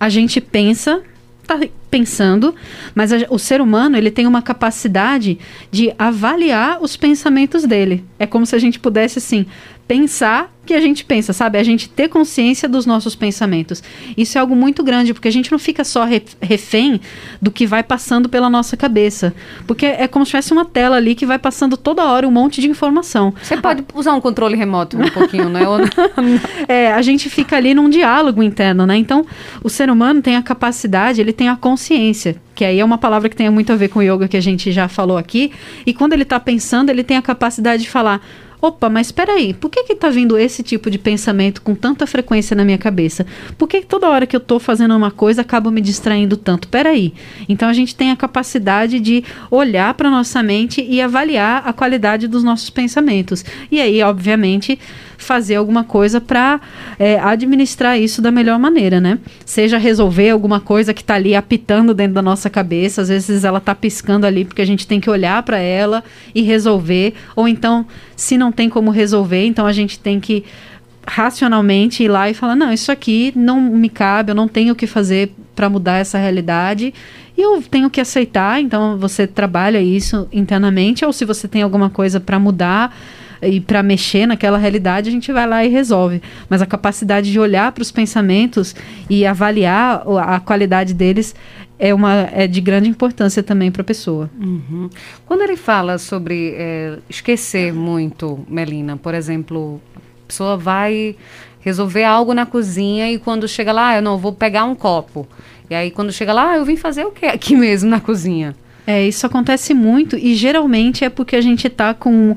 [SPEAKER 3] a gente pensa tá pensando, mas a, o ser humano ele tem uma capacidade de avaliar os pensamentos dele. É como se a gente pudesse assim pensar que a gente pensa, sabe? A gente ter consciência dos nossos pensamentos. Isso é algo muito grande, porque a gente não fica só refém do que vai passando pela nossa cabeça. Porque é como se tivesse uma tela ali que vai passando toda hora um monte de informação.
[SPEAKER 1] Você pode usar um controle remoto um pouquinho, né? [laughs] [laughs]
[SPEAKER 3] é, a gente fica ali num diálogo interno, né? Então, o ser humano tem a capacidade, ele tem a consciência, que aí é uma palavra que tem muito a ver com o yoga que a gente já falou aqui. E quando ele está pensando, ele tem a capacidade de falar opa, mas espera aí, por que que tá vindo esse tipo de pensamento com tanta frequência na minha cabeça? Por que toda hora que eu estou fazendo uma coisa acabo me distraindo tanto? Espera aí. Então a gente tem a capacidade de olhar para nossa mente e avaliar a qualidade dos nossos pensamentos. E aí, obviamente, fazer alguma coisa para é, administrar isso da melhor maneira, né? Seja resolver alguma coisa que está ali apitando dentro da nossa cabeça, às vezes ela está piscando ali porque a gente tem que olhar para ela e resolver, ou então, se não tem como resolver, então a gente tem que racionalmente ir lá e falar: não, isso aqui não me cabe, eu não tenho o que fazer para mudar essa realidade e eu tenho que aceitar. Então você trabalha isso internamente, ou se você tem alguma coisa para mudar e para mexer naquela realidade, a gente vai lá e resolve. Mas a capacidade de olhar para os pensamentos e avaliar a qualidade deles é, uma, é de grande importância também para a pessoa.
[SPEAKER 1] Uhum. Quando ele fala sobre é, esquecer muito, Melina, por exemplo, a pessoa vai resolver algo na cozinha e quando chega lá, ah, eu não vou pegar um copo. E aí quando chega lá, ah, eu vim fazer o que aqui mesmo na cozinha?
[SPEAKER 3] É, isso acontece muito e geralmente é porque a gente está com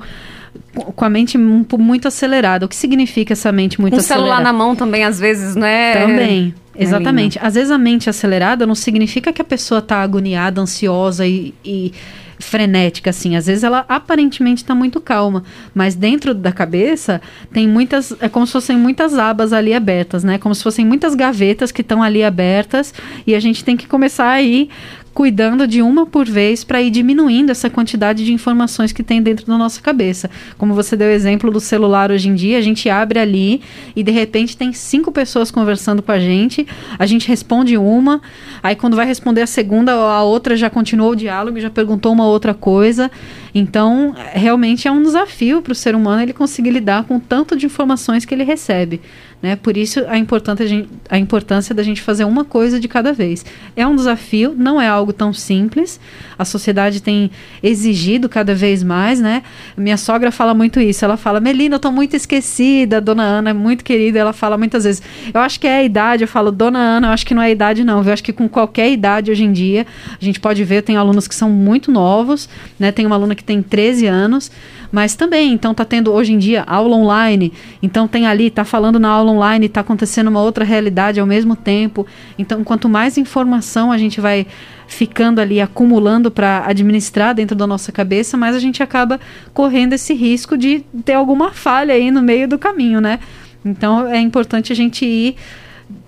[SPEAKER 3] com a mente muito acelerada. O que significa essa mente muito
[SPEAKER 1] um
[SPEAKER 3] acelerada?
[SPEAKER 1] Celular na mão também, às vezes, né?
[SPEAKER 3] Também. É exatamente. Às vezes a mente acelerada não significa que a pessoa está agoniada, ansiosa e, e, frenética, assim. Às vezes ela aparentemente está muito calma, mas dentro da cabeça tem muitas. É como se fossem muitas abas ali abertas, né? Como se fossem muitas gavetas que estão ali abertas e a gente tem que começar a ir cuidando de uma por vez para ir diminuindo essa quantidade de informações que tem dentro da nossa cabeça. Como você deu o exemplo do celular hoje em dia, a gente abre ali e de repente tem cinco pessoas conversando com a gente, a gente responde uma, aí quando vai responder a segunda, a outra já continuou o diálogo, já perguntou uma outra coisa. Então, realmente é um desafio para o ser humano ele conseguir lidar com tanto de informações que ele recebe. Né? Por isso a importância, a importância da gente fazer uma coisa de cada vez. É um desafio, não é algo tão simples. A sociedade tem exigido cada vez mais, né? Minha sogra fala muito isso. Ela fala, Melina, eu estou muito esquecida. Dona Ana é muito querida. Ela fala muitas vezes, eu acho que é a idade. Eu falo, Dona Ana, eu acho que não é a idade, não. Eu acho que com qualquer idade hoje em dia, a gente pode ver, tem alunos que são muito novos, né? Tem uma aluna que tem 13 anos, mas também, então tá tendo hoje em dia aula online, então tem ali, tá falando na aula online, tá acontecendo uma outra realidade ao mesmo tempo. Então, quanto mais informação a gente vai ficando ali acumulando para administrar dentro da nossa cabeça, mais a gente acaba correndo esse risco de ter alguma falha aí no meio do caminho, né? Então é importante a gente ir.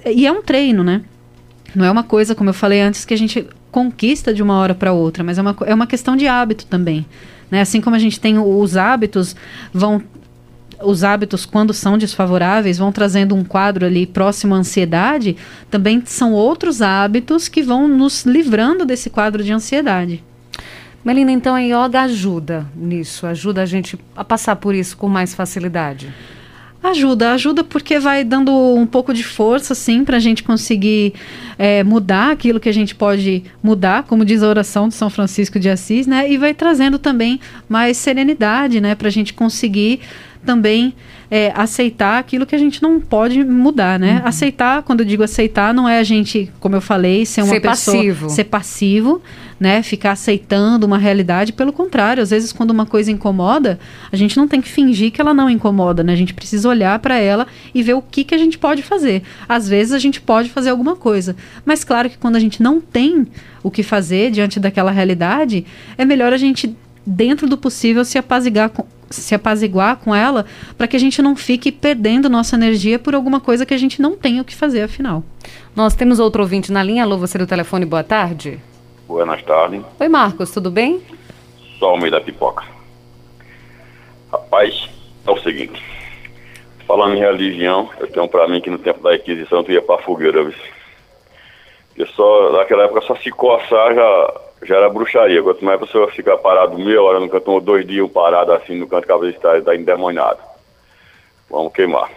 [SPEAKER 3] E é um treino, né? Não é uma coisa, como eu falei antes, que a gente conquista de uma hora para outra, mas é uma, é uma questão de hábito também. Né? Assim como a gente tem os hábitos, vão os hábitos, quando são desfavoráveis, vão trazendo um quadro ali próximo à ansiedade, também são outros hábitos que vão nos livrando desse quadro de ansiedade.
[SPEAKER 1] Melina, então a yoga ajuda nisso, ajuda a gente a passar por isso com mais facilidade.
[SPEAKER 3] Ajuda, ajuda porque vai dando um pouco de força, assim, para a gente conseguir é, mudar aquilo que a gente pode mudar, como diz a oração de São Francisco de Assis, né? E vai trazendo também mais serenidade, né? Para a gente conseguir também é, aceitar aquilo que a gente não pode mudar, né? Uhum. Aceitar, quando eu digo aceitar, não é a gente, como eu falei, ser uma
[SPEAKER 1] ser
[SPEAKER 3] pessoa
[SPEAKER 1] passivo.
[SPEAKER 3] ser passivo, né? Ficar aceitando uma realidade. Pelo contrário, às vezes quando uma coisa incomoda, a gente não tem que fingir que ela não incomoda, né? A gente precisa olhar para ela e ver o que que a gente pode fazer. Às vezes a gente pode fazer alguma coisa, mas claro que quando a gente não tem o que fazer diante daquela realidade, é melhor a gente dentro do possível se apaziguar com, se apaziguar com ela, para que a gente não fique perdendo nossa energia por alguma coisa que a gente não tem o que fazer, afinal.
[SPEAKER 1] Nós temos outro ouvinte na linha. Alô, você do telefone, boa tarde.
[SPEAKER 5] Boa tarde.
[SPEAKER 1] Oi, Marcos, tudo bem?
[SPEAKER 5] Só o meio da pipoca. Rapaz, é o seguinte. Falando em religião, eu tenho pra mim que no tempo da Inquisição tu ia pra fogueira, viu? Porque só, naquela época, só se coçar já, já era bruxaria. Quanto mais pessoa ficar parado meia hora no canto, ou dois dias parado assim no canto, que está tá endemoniado. Vamos queimar.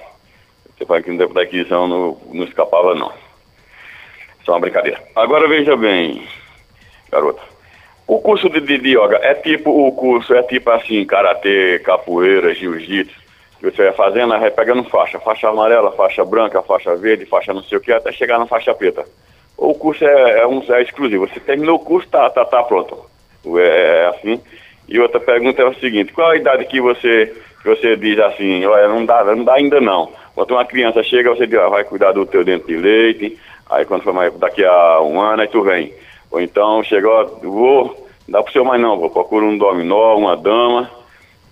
[SPEAKER 5] Você fala que no tempo da Inquisição não, não escapava, não. É uma brincadeira. Agora veja bem, garota. O curso de, de, de yoga é tipo o curso, é tipo assim, karatê, capoeira, jiu-jitsu, você vai fazendo, vai pegando faixa, faixa amarela, faixa branca, faixa verde, faixa não sei o que, até chegar na faixa preta. O curso é, é, um, é exclusivo, você terminou o curso, tá, tá, tá pronto. É, é assim. E outra pergunta é o seguinte, qual a idade que você, que você diz assim, olha, não dá, não dá ainda não. Quando uma criança chega, você diz, ah, vai cuidar do teu dente de leite, aí quando for mais, daqui a um ano, aí tu vem. Ou então chegou, vou, não dá pro seu mais não, vou procura um dominó, uma dama,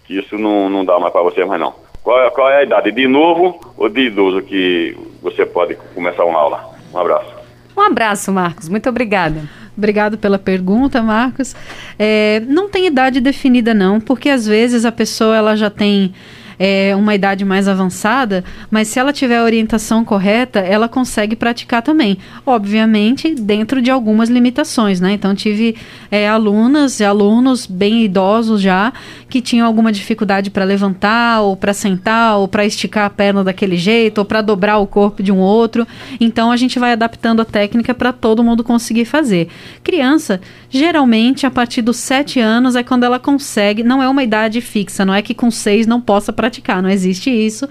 [SPEAKER 5] que isso não, não dá mais para você mais não. Qual é, qual é a idade, de novo ou de idoso que você pode começar uma aula? Um abraço.
[SPEAKER 1] Um abraço, Marcos. Muito obrigada.
[SPEAKER 3] Obrigado pela pergunta, Marcos. É, não tem idade definida, não, porque às vezes a pessoa ela já tem é, uma idade mais avançada, mas se ela tiver a orientação correta, ela consegue praticar também. Obviamente, dentro de algumas limitações, né? Então, tive é, alunas e alunos bem idosos já que tinham alguma dificuldade para levantar, ou para sentar, ou para esticar a perna daquele jeito, ou para dobrar o corpo de um outro. Então, a gente vai adaptando a técnica para todo mundo conseguir fazer. Criança, geralmente, a partir dos 7 anos é quando ela consegue, não é uma idade fixa, não é que com 6 não possa praticar praticar, não existe isso.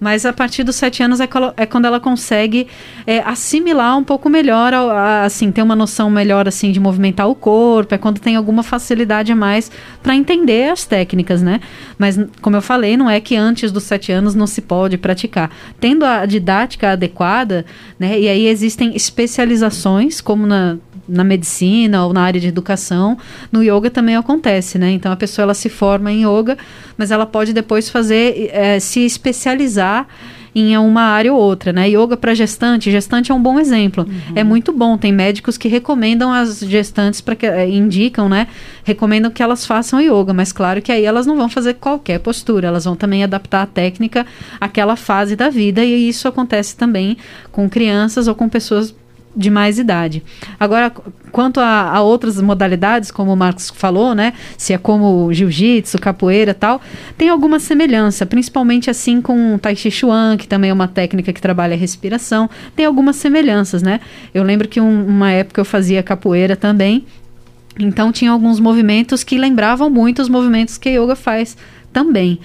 [SPEAKER 3] Mas a partir dos sete anos é, é quando ela consegue é, assimilar um pouco melhor, a, assim, ter uma noção melhor assim de movimentar o corpo, é quando tem alguma facilidade a mais para entender as técnicas, né? Mas, como eu falei, não é que antes dos sete anos não se pode praticar. Tendo a didática adequada, né? E aí existem especializações, como na na medicina ou na área de educação, no yoga também acontece, né? Então a pessoa ela se forma em yoga, mas ela pode depois fazer é, se especializar em uma área ou outra, né? Yoga para gestante, gestante é um bom exemplo. Uhum. É muito bom. Tem médicos que recomendam as gestantes para que é, indicam, né? Recomendam que elas façam yoga, mas claro que aí elas não vão fazer qualquer postura, elas vão também adaptar a técnica àquela fase da vida e isso acontece também com crianças ou com pessoas de mais idade. Agora, quanto a, a, outras modalidades, como o Marcos falou, né? Se é como jiu-jitsu, capoeira tal, tem alguma semelhança, principalmente assim com o Tai Chi Chuan, que também é uma técnica que trabalha a respiração, tem algumas semelhanças, né? Eu lembro que um, uma época eu fazia capoeira também, então tinha alguns movimentos que lembravam muito os movimentos que a yoga faz também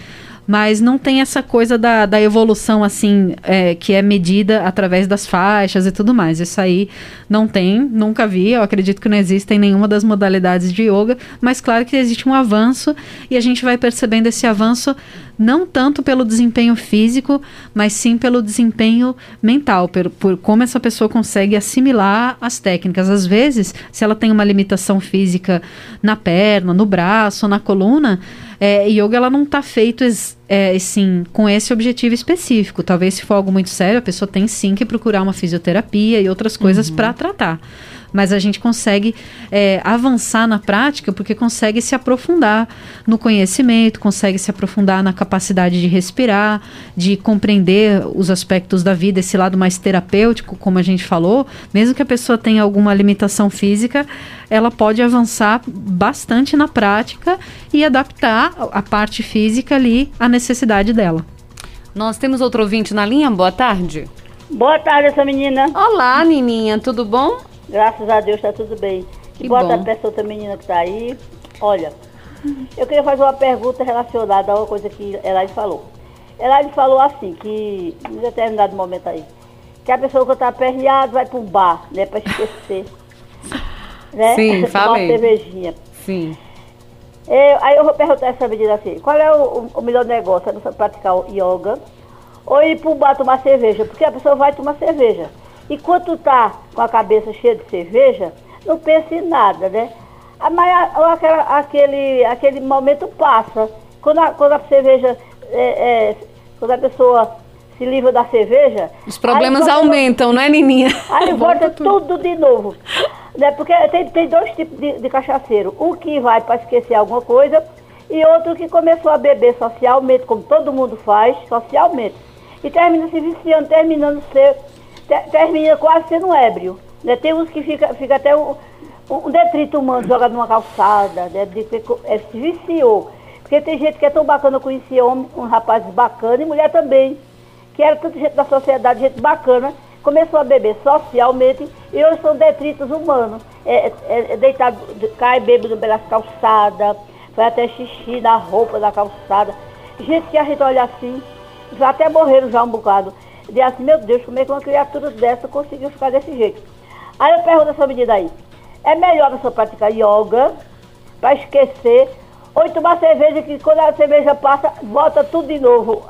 [SPEAKER 3] mas não tem essa coisa da, da evolução assim é, que é medida através das faixas e tudo mais. Isso aí não tem, nunca vi. Eu acredito que não existe em nenhuma das modalidades de yoga, mas claro que existe um avanço e a gente vai percebendo esse avanço não tanto pelo desempenho físico, mas sim pelo desempenho mental, por, por como essa pessoa consegue assimilar as técnicas. Às vezes, se ela tem uma limitação física na perna, no braço, na coluna, é, yoga ela não está feito é, assim, com esse objetivo específico. Talvez se for algo muito sério, a pessoa tem sim que procurar uma fisioterapia e outras coisas uhum. para tratar. Mas a gente consegue é, avançar na prática porque consegue se aprofundar no conhecimento, consegue se aprofundar na capacidade de respirar, de compreender os aspectos da vida, esse lado mais terapêutico, como a gente falou, mesmo que a pessoa tenha alguma limitação física, ela pode avançar bastante na prática e adaptar a parte física ali à necessidade dela.
[SPEAKER 1] Nós temos outro ouvinte na linha. Boa tarde.
[SPEAKER 6] Boa tarde, essa menina.
[SPEAKER 1] Olá, Nininha, tudo bom?
[SPEAKER 6] Graças a Deus, tá tudo bem.
[SPEAKER 1] Que
[SPEAKER 6] e boa
[SPEAKER 1] bom.
[SPEAKER 6] tarde pra essa outra menina que tá aí. Olha, eu queria fazer uma pergunta relacionada a uma coisa que Elaine falou. Elaine falou assim, que em determinado momento aí, que a pessoa que tá aperreada vai para um bar, né, pra esquecer. [laughs] né?
[SPEAKER 1] Sim,
[SPEAKER 6] Tomar
[SPEAKER 1] falei.
[SPEAKER 6] uma cervejinha.
[SPEAKER 1] Sim.
[SPEAKER 6] É, aí eu vou perguntar essa menina assim, qual é o, o melhor negócio? É praticar o yoga ou ir pro bar tomar cerveja? Porque a pessoa vai tomar cerveja. E quando tu tá com a cabeça cheia de cerveja, não pensa em nada, né? Ah, Mas aquela- aquele, aquele momento passa. Quando a, quando a cerveja, é, é, quando a pessoa se livra da cerveja...
[SPEAKER 1] Os problemas
[SPEAKER 6] volta-
[SPEAKER 1] aumentam, não é, Nininha? [laughs]
[SPEAKER 6] Aí volta tudo de novo. Né? Porque tem, tem dois tipos de, de cachaceiro. Um que vai para esquecer alguma coisa e outro que começou a beber socialmente, como todo mundo faz, socialmente. E termina se viciando, terminando ser, te- termina quase sendo ébrio. Né? Tem uns que fica, fica até um, um detrito humano jogado numa calçada, né? de é, se viciou. Porque tem gente que é tão bacana, eu conheci homem, um rapaz bacana e mulher também que era tanta gente da sociedade, gente bacana, começou a beber socialmente e hoje são detritos humanos. É, é, é deitado, cai bêbado pelas calçadas, vai até xixi na roupa da calçada. Gente que a gente olha assim, já até morreram já um bocado. Diz assim, meu Deus, como é que uma criatura dessa conseguiu ficar desse jeito? Aí eu pergunto essa medida aí, é melhor a pessoa praticar yoga para esquecer, ou tomar cerveja que quando a cerveja passa, volta tudo de novo.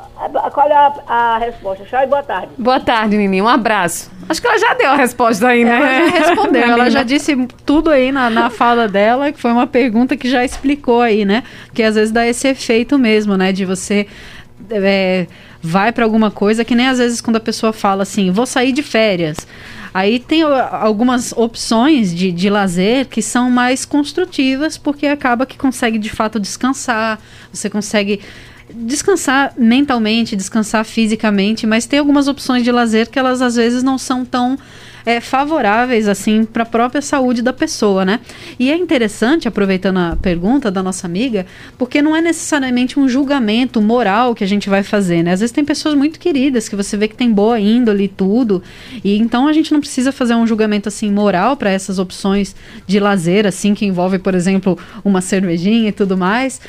[SPEAKER 6] Qual é a, a resposta? Tchau e boa tarde.
[SPEAKER 1] Boa tarde, Nininha. Um abraço. Acho que ela já deu a resposta aí, né?
[SPEAKER 3] Ela já respondeu, [laughs] ela já disse tudo aí na, na fala dela, que foi uma pergunta que já explicou aí, né? Que às vezes dá esse efeito mesmo, né? De você é, vai para alguma coisa, que nem às vezes quando a pessoa fala assim, vou sair de férias. Aí tem algumas opções de, de lazer que são mais construtivas, porque acaba que consegue de fato descansar, você consegue descansar mentalmente, descansar fisicamente, mas tem algumas opções de lazer que elas às vezes não são tão é, favoráveis assim para a própria saúde da pessoa, né? E é interessante, aproveitando a pergunta da nossa amiga, porque não é necessariamente um julgamento moral que a gente vai fazer, né? Às vezes tem pessoas muito queridas que você vê que tem boa índole e tudo, e então a gente não precisa fazer um julgamento assim moral para essas opções de lazer, assim que envolve, por exemplo, uma cervejinha e tudo mais.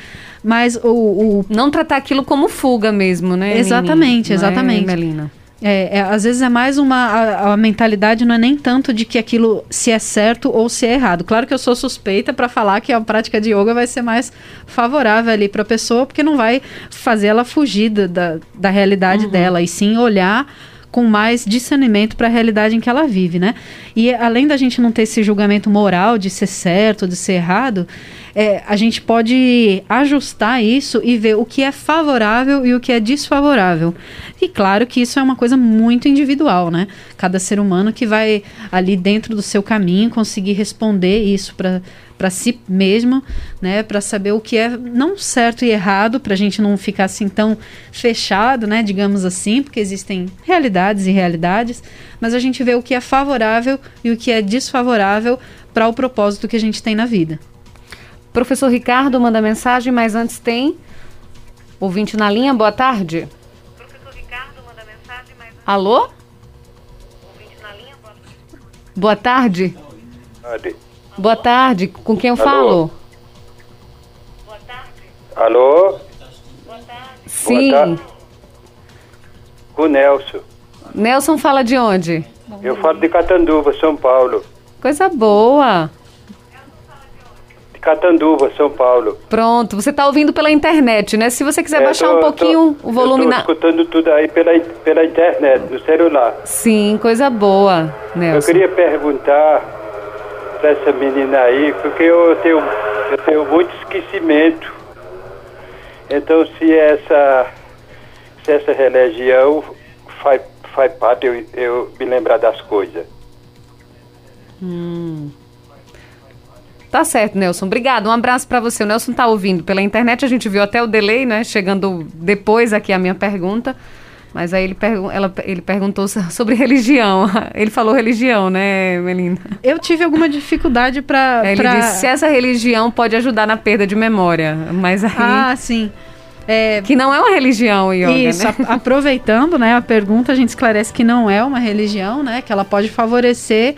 [SPEAKER 3] Mas o, o
[SPEAKER 1] Não tratar aquilo como fuga mesmo, né?
[SPEAKER 3] Exatamente,
[SPEAKER 1] é,
[SPEAKER 3] exatamente.
[SPEAKER 1] Melina?
[SPEAKER 3] É, é, às vezes é mais uma. A, a mentalidade não é nem tanto de que aquilo se é certo ou se é errado. Claro que eu sou suspeita para falar que a prática de yoga vai ser mais favorável ali para a pessoa, porque não vai fazer ela fugir da, da, da realidade dela, e sim olhar com mais discernimento para a realidade em que ela vive, né? E além da gente não ter esse julgamento moral de ser certo, de ser errado, é, a gente pode ajustar isso e ver o que é favorável e o que é desfavorável. E claro que isso é uma coisa muito individual, né? Cada ser humano que vai ali dentro do seu caminho conseguir responder isso para para si mesmo, né, para saber o que é não certo e errado, para a gente não ficar assim tão fechado, né, digamos assim, porque existem realidades e realidades, mas a gente vê o que é favorável e o que é desfavorável para o propósito que a gente tem na vida.
[SPEAKER 1] Professor Ricardo manda mensagem, mas antes tem ouvinte na linha. Boa tarde. Professor Ricardo manda mensagem, mas Alô? Boa tarde.
[SPEAKER 7] Tarde.
[SPEAKER 1] Boa tarde. Com quem eu
[SPEAKER 7] Alô?
[SPEAKER 1] falo?
[SPEAKER 7] Alô?
[SPEAKER 1] Sim.
[SPEAKER 7] tarde. O Nelson.
[SPEAKER 1] Nelson fala de onde?
[SPEAKER 7] Eu falo de Catanduva, São Paulo.
[SPEAKER 1] Coisa boa.
[SPEAKER 7] Catanduva, São Paulo.
[SPEAKER 1] Pronto, você está ouvindo pela internet, né? Se você quiser
[SPEAKER 7] É,
[SPEAKER 1] baixar
[SPEAKER 7] tô-
[SPEAKER 1] um pouquinho
[SPEAKER 7] tô-
[SPEAKER 1] o volume
[SPEAKER 7] eu
[SPEAKER 1] na.
[SPEAKER 7] escutando tudo aí pela, pela internet, no celular.
[SPEAKER 1] Sim, coisa boa,
[SPEAKER 7] Eu
[SPEAKER 1] Nelson.
[SPEAKER 7] queria perguntar para essa menina aí, porque eu tenho, eu tenho muito esquecimento. Então, se essa, se essa religião faz, faz parte eu, eu me lembrar das coisas.
[SPEAKER 1] Hum. Tá certo, Nelson. Obrigado. Um abraço para você. O Nelson tá ouvindo pela internet. A gente viu até o delay, né? Chegando depois aqui a minha pergunta. Mas aí ele, ela, ele perguntou sobre [laughs] religião. Ele falou religião, né, Melina?
[SPEAKER 3] Eu tive alguma dificuldade para.
[SPEAKER 1] É, ele
[SPEAKER 3] pra...
[SPEAKER 1] disse se essa religião pode ajudar na perda de memória. Mas aí.
[SPEAKER 3] Ah, sim.
[SPEAKER 1] É, que não é uma religião, yoga,
[SPEAKER 3] Isso,
[SPEAKER 1] né?
[SPEAKER 3] a, aproveitando né, a pergunta, a gente esclarece que não é uma religião, né? Que ela pode favorecer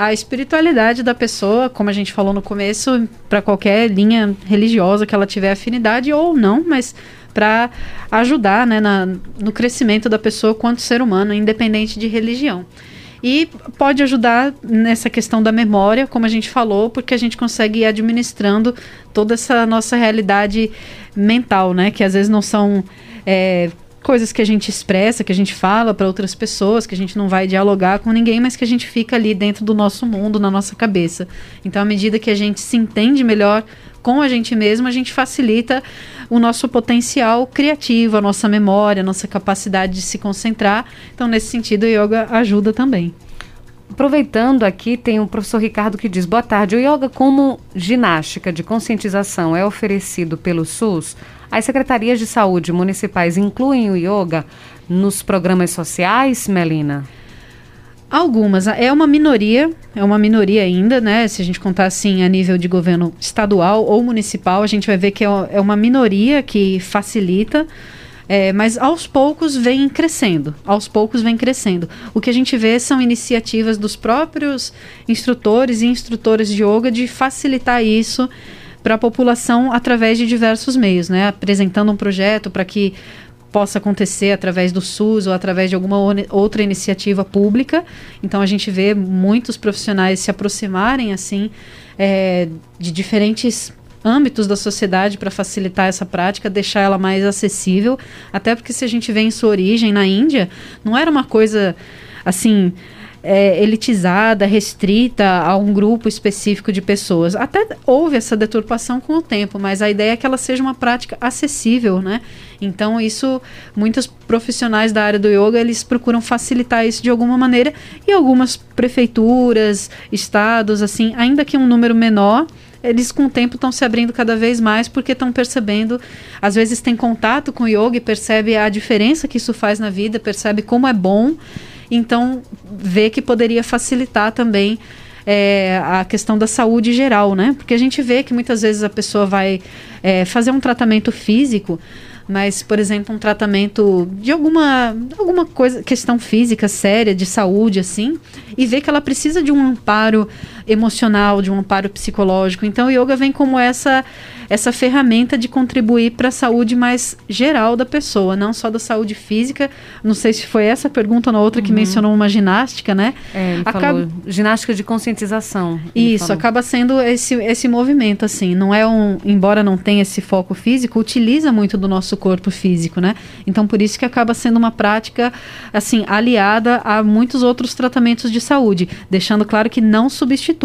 [SPEAKER 3] a espiritualidade da pessoa, como a gente falou no começo, para qualquer linha religiosa que ela tiver afinidade ou não, mas para ajudar né, na, no crescimento da pessoa quanto ser humano, independente de religião. E pode ajudar nessa questão da memória, como a gente falou, porque a gente consegue ir administrando toda essa nossa realidade mental, né? Que às vezes não são é, coisas que a gente expressa, que a gente fala para outras pessoas, que a gente não vai dialogar com ninguém, mas que a gente fica ali dentro do nosso mundo, na nossa cabeça. Então, à medida que a gente se entende melhor com a gente mesmo, a gente facilita o nosso potencial criativo, a nossa memória, a nossa capacidade de se concentrar. Então, nesse sentido, o yoga ajuda também.
[SPEAKER 1] Aproveitando aqui, tem o professor Ricardo que diz: Boa tarde. O yoga, como ginástica de conscientização, é oferecido pelo SUS? As secretarias de saúde municipais incluem o yoga nos programas sociais, Melina?
[SPEAKER 3] Algumas. É uma minoria, é uma minoria ainda, né? Se a gente contar assim a nível de governo estadual ou municipal, a gente vai ver que é, é uma minoria que facilita. É, mas aos poucos vem crescendo, aos poucos vem crescendo. O que a gente vê são iniciativas dos próprios instrutores e instrutoras de yoga de facilitar isso para a população através de diversos meios, né? Apresentando um projeto para que possa acontecer através do SUS ou através de alguma outra iniciativa pública. Então a gente vê muitos profissionais se aproximarem assim é, de diferentes âmbitos da sociedade para facilitar essa prática, deixar ela mais acessível, até porque se a gente vê em sua origem na Índia, não era uma coisa assim é, elitizada, restrita a um grupo específico de pessoas. Até houve essa deturpação com o tempo, mas a ideia é que ela seja uma prática acessível, né? Então isso, muitos profissionais da área do yoga, eles procuram facilitar isso de alguma maneira e algumas prefeituras, estados, assim, ainda que um número menor, eles com o tempo estão se abrindo cada vez mais porque estão percebendo, às vezes tem contato com o yoga e percebe a diferença que isso faz na vida, percebe como é bom então vê que poderia facilitar também é, a questão da saúde geral, né? Porque a gente vê que muitas vezes a pessoa vai é, fazer um tratamento físico, mas, por exemplo, um tratamento de alguma, alguma coisa, questão física séria, de saúde, assim, e vê que ela precisa de um amparo emocional, de um amparo psicológico. Então, o yoga vem como essa essa ferramenta de contribuir para a saúde mais geral da pessoa, não só da saúde física. Não sei se foi essa pergunta ou na outra que uhum. mencionou uma ginástica, né?
[SPEAKER 1] É, acaba... falou ginástica de conscientização.
[SPEAKER 3] Isso, falou. acaba sendo esse, esse movimento, assim. Não é um. Embora não tenha esse foco físico, utiliza muito do nosso corpo físico, né? Então, por isso que acaba sendo uma prática, assim, aliada a muitos outros tratamentos de saúde, deixando claro que não substitui.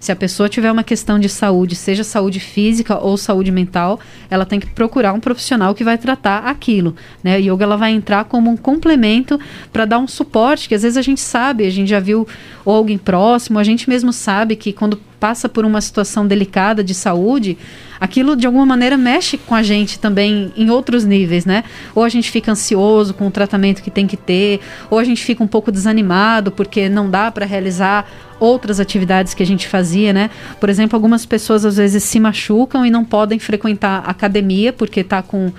[SPEAKER 3] Se a pessoa tiver uma questão de saúde, seja saúde física ou saúde mental, ela tem que procurar um profissional que vai tratar aquilo. Né? A yoga ela vai entrar como um complemento para dar um suporte, que às vezes a gente sabe, a gente já viu ou alguém próximo, a gente mesmo sabe que quando passa por uma situação delicada de saúde, aquilo de alguma maneira mexe com a gente também em outros níveis, né? Ou a gente fica ansioso com o tratamento que tem que ter, ou a gente fica um pouco desanimado porque não dá para realizar outras atividades que a gente fazia, né? Por exemplo, algumas pessoas às vezes se machucam e não podem frequentar academia porque está com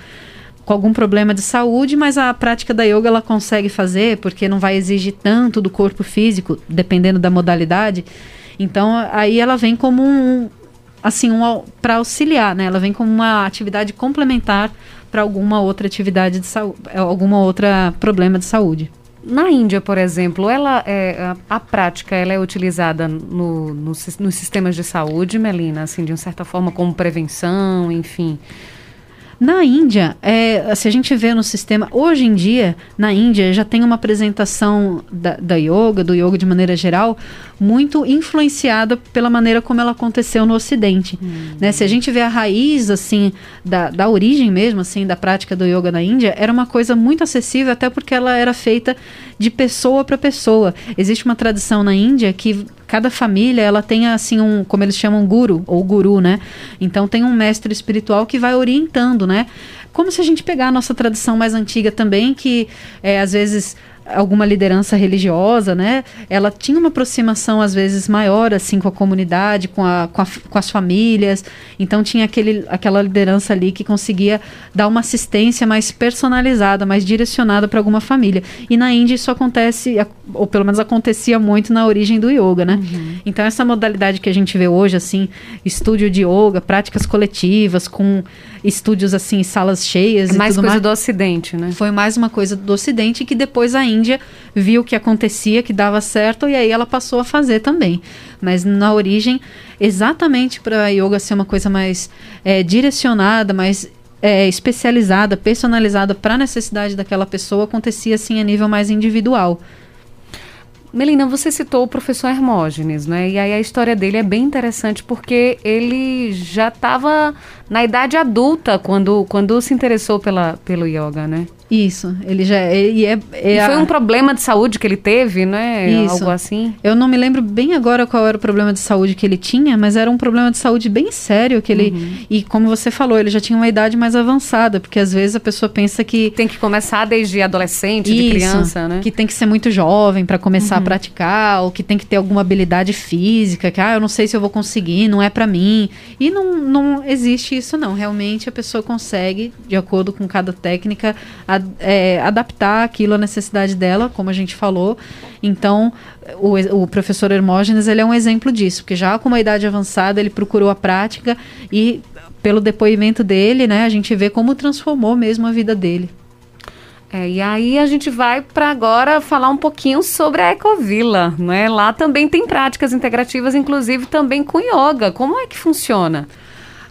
[SPEAKER 3] com algum problema de saúde, mas a prática da yoga ela consegue fazer porque não vai exigir tanto do corpo físico, dependendo da modalidade. Então, aí ela vem como um, assim, um, para auxiliar, né? Ela vem como uma atividade complementar para alguma outra atividade de saúde, é, alguma outra problema de saúde.
[SPEAKER 1] Na Índia, por exemplo, ela é, a, a prática ela é utilizada no, no, nos sistemas de saúde, Melina, assim, de uma certa forma como prevenção, enfim.
[SPEAKER 3] Na Índia, é, se a gente vê no sistema, hoje em dia, na Índia, já tem uma apresentação da, da yoga, do yoga de maneira geral, muito influenciada pela maneira como ela aconteceu no Ocidente. Hum. Né? Se a gente vê a raiz, assim, da, da origem mesmo, assim, da prática do yoga na Índia, era uma coisa muito acessível, até porque ela era feita de pessoa para pessoa. Existe uma tradição na Índia que cada família ela tem assim um, como eles chamam guru ou guru, né? Então tem um mestre espiritual que vai orientando, né? Como se a gente pegar a nossa tradição mais antiga também, que é, às vezes alguma liderança religiosa, né? Ela tinha uma aproximação às vezes maior assim com a comunidade, com, a, com, a, com, as famílias. Então tinha aquele, aquela liderança ali que conseguia dar uma assistência mais personalizada, mais direcionada para alguma família. E na Índia isso acontece, ou pelo menos acontecia muito na origem do yoga, né? Uhum. Então essa modalidade que a gente vê hoje, assim, estúdio de yoga, práticas coletivas com estúdios assim, salas cheias.
[SPEAKER 1] É mais coisa
[SPEAKER 3] mais.
[SPEAKER 1] do Ocidente, né?
[SPEAKER 3] Foi mais uma coisa do Ocidente que depois a Índia viu que acontecia, que dava certo, e aí ela passou a fazer também. Mas na origem, exatamente para a yoga ser uma coisa mais é, direcionada, mais é, especializada, personalizada para a necessidade daquela pessoa, acontecia assim a nível mais individual.
[SPEAKER 1] Melina, você citou o professor Hermógenes, né? E aí a história dele é bem interessante porque ele já estava na idade adulta quando, quando se interessou pela, pelo yoga, né?
[SPEAKER 3] Isso, ele já ele é,
[SPEAKER 1] é foi a... um problema de saúde que ele teve, né?
[SPEAKER 3] Isso.
[SPEAKER 1] Algo assim.
[SPEAKER 3] Eu não me lembro bem agora qual era o problema de saúde que ele tinha, mas era um problema de saúde bem sério que ele uhum. e como você falou, ele já tinha uma idade mais avançada, porque às vezes a pessoa pensa que
[SPEAKER 1] tem que começar desde adolescente, Isso, de criança, né?
[SPEAKER 3] Que tem que ser muito jovem para começar uhum. a praticar, ou que tem que ter alguma habilidade física, que ah, eu não sei se eu vou conseguir, não é para mim. E não, não existe isso não. Realmente a pessoa consegue, de acordo com cada técnica, a é, adaptar aquilo à necessidade dela, como a gente falou. Então, o, o professor Hermógenes ele é um exemplo disso, porque já com uma idade avançada ele procurou a prática e pelo depoimento dele, né, a gente vê como transformou mesmo a vida dele.
[SPEAKER 1] É, e aí a gente vai para agora falar um pouquinho sobre a Ecovila, né? Lá também tem práticas integrativas, inclusive também com yoga. Como é que funciona?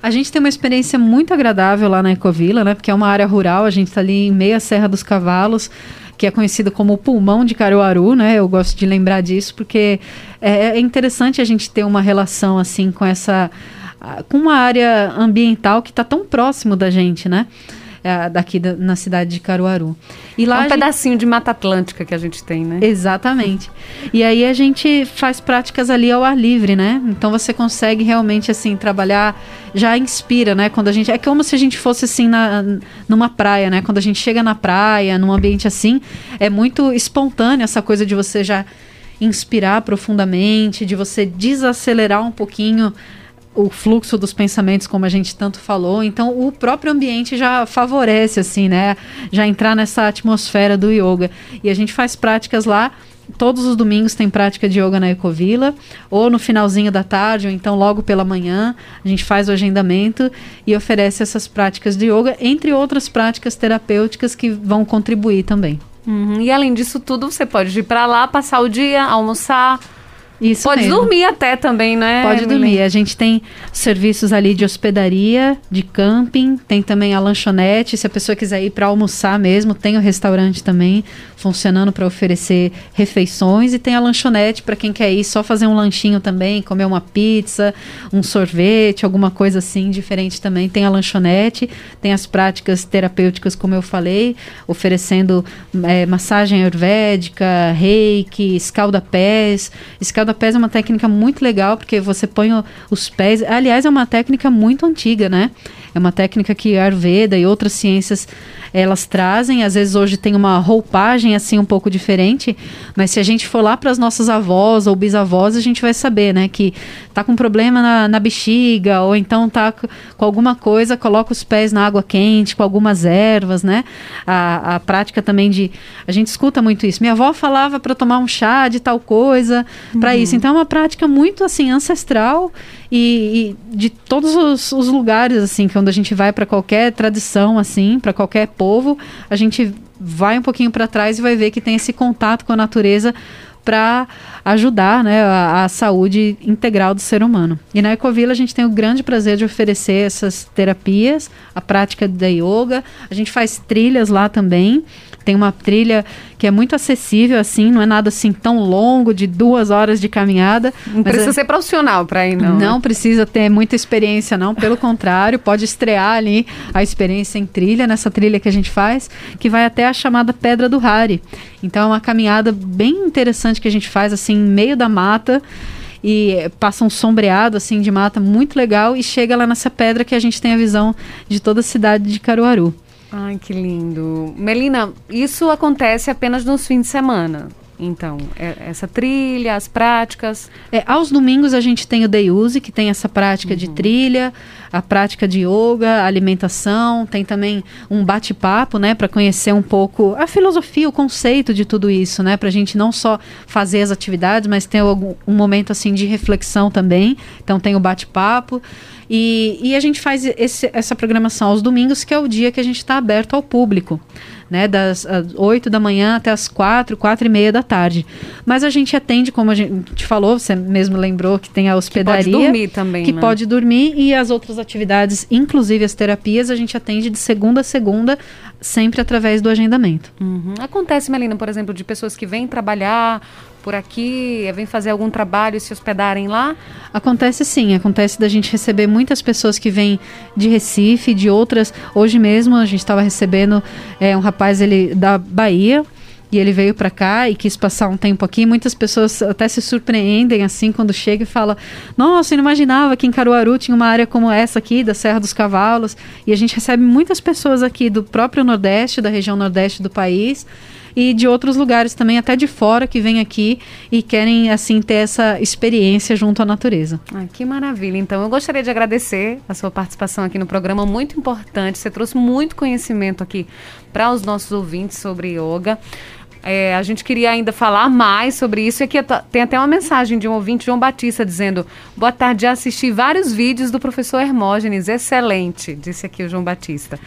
[SPEAKER 3] A gente tem uma experiência muito agradável lá na Ecovila, né? Porque é uma área rural, a gente está ali em meia Serra dos Cavalos que é conhecido como o pulmão de Caruaru, né? Eu gosto de lembrar disso porque é, é interessante a gente ter uma relação assim com essa com uma área ambiental que está tão próximo da gente, né? É, daqui da, na cidade de Caruaru.
[SPEAKER 1] E lá é um pedacinho gente... de Mata Atlântica que a gente tem, né?
[SPEAKER 3] Exatamente. E aí a gente faz práticas ali ao ar livre, né? Então você consegue realmente assim trabalhar, já inspira, né? Quando a gente é como se a gente fosse assim na, numa praia, né? Quando a gente chega na praia, num ambiente assim, é muito espontâneo essa coisa de você já inspirar profundamente, de você desacelerar um pouquinho o fluxo dos pensamentos, como a gente tanto falou. Então, o próprio ambiente já favorece, assim, né? Já entrar nessa atmosfera do yoga. E a gente faz práticas lá. Todos os domingos tem prática de yoga na Ecovila, ou no finalzinho da tarde, ou então logo pela manhã, a gente faz o agendamento e oferece essas práticas de yoga, entre outras práticas terapêuticas que vão contribuir também.
[SPEAKER 1] Uhum. E além disso tudo, você pode ir para lá, passar o dia, almoçar,
[SPEAKER 3] isso
[SPEAKER 1] Pode
[SPEAKER 3] mesmo.
[SPEAKER 1] dormir até também, né?
[SPEAKER 3] Pode dormir. A gente tem serviços ali de hospedaria, de camping, tem também a lanchonete. Se a pessoa quiser ir para almoçar mesmo, tem o restaurante também funcionando para oferecer refeições e tem a lanchonete para quem quer ir só fazer um lanchinho também, comer uma pizza, um sorvete, alguma coisa assim diferente também. Tem a lanchonete, tem as práticas terapêuticas, como eu falei, oferecendo é, massagem ayurvédica, reiki, escalda-pés. Escalda-pés é uma técnica muito legal porque você põe os pés. Aliás, é uma técnica muito antiga, né? É uma técnica que a Ayurveda e outras ciências elas trazem. Às vezes hoje tem uma roupagem assim um pouco diferente, mas se a gente for lá para as nossas avós ou bisavós, a gente vai saber, né, que tá com problema na, na bexiga ou então tá com alguma coisa, coloca os pés na água quente com algumas ervas, né? A, a prática também de a gente escuta muito isso. Minha avó falava para tomar um chá de tal coisa uhum. para isso. Então é uma prática muito assim ancestral e, e de todos os, os, lugares assim, que onde a gente vai para qualquer tradição assim, para qualquer povo, a gente vai um pouquinho para trás e vai ver que tem esse contato com a natureza para ajudar né, a, a, saúde integral do ser humano. E na Ecovila a gente tem o grande prazer de oferecer essas terapias, a prática da yoga, a gente faz trilhas lá também. Tem uma trilha que é muito acessível, assim, não é nada assim tão longo, de duas horas de caminhada.
[SPEAKER 1] Não precisa
[SPEAKER 3] é...
[SPEAKER 1] ser profissional para ir, não.
[SPEAKER 3] Não né? precisa ter muita experiência, não. Pelo contrário, pode estrear ali a experiência em trilha, nessa trilha que a gente faz, que vai até a chamada Pedra do Hari. Então é uma caminhada bem interessante que a gente faz, assim, em meio da mata e passa um sombreado assim de mata muito legal e chega lá nessa pedra que a gente tem a visão de toda a cidade de Caruaru.
[SPEAKER 1] Ai, que lindo. Melina, isso acontece apenas nos fins de semana. Então, é, essa trilha, as práticas.
[SPEAKER 3] É, aos domingos a gente tem o Day Use, que tem essa prática uhum. de trilha, a prática de yoga, alimentação, tem também um bate-papo, né, para conhecer um pouco a filosofia, o conceito de tudo isso, né, para a gente não só fazer as atividades, mas ter algum, um momento assim de reflexão também. Então tem o bate-papo. E, e, a gente faz esse, essa programação aos domingos, que é o dia que a gente está aberto ao público né, das 8 da manhã até as 4, 4 e meia da tarde. Mas a gente atende, como a gente falou, você mesmo lembrou que tem a hospedaria. Que
[SPEAKER 1] pode dormir também,
[SPEAKER 3] Que
[SPEAKER 1] né?
[SPEAKER 3] pode dormir e as outras atividades, inclusive as terapias, a gente atende de segunda a segunda, sempre através do agendamento.
[SPEAKER 1] Uhum. Acontece, Melina, por exemplo, de pessoas que vêm trabalhar por aqui, vem fazer algum trabalho e se hospedarem lá?
[SPEAKER 3] Acontece sim, acontece da gente receber muitas pessoas que vêm de Recife, de outras. Hoje mesmo a gente estava recebendo é, um rapaz ele da Bahia, e ele veio para cá e quis passar um tempo aqui. Muitas pessoas até se surpreendem assim quando chega e fala: Nossa, eu não imaginava que em Caruaru tinha uma área como essa aqui, da Serra dos Cavalos. E a gente recebe muitas pessoas aqui do próprio Nordeste, da região Nordeste do país e de outros lugares também, até de fora, que vêm aqui e querem, assim, ter essa experiência junto à natureza.
[SPEAKER 1] Ah, que maravilha. Então, eu gostaria de agradecer a sua participação aqui no programa, muito importante. Você trouxe muito conhecimento aqui para os nossos ouvintes sobre yoga. É, a gente queria ainda falar mais sobre isso. E aqui tem até uma mensagem de um ouvinte, João Batista, dizendo: Boa tarde, já assisti vários vídeos do professor Hermógenes. Excelente, disse aqui o João Batista.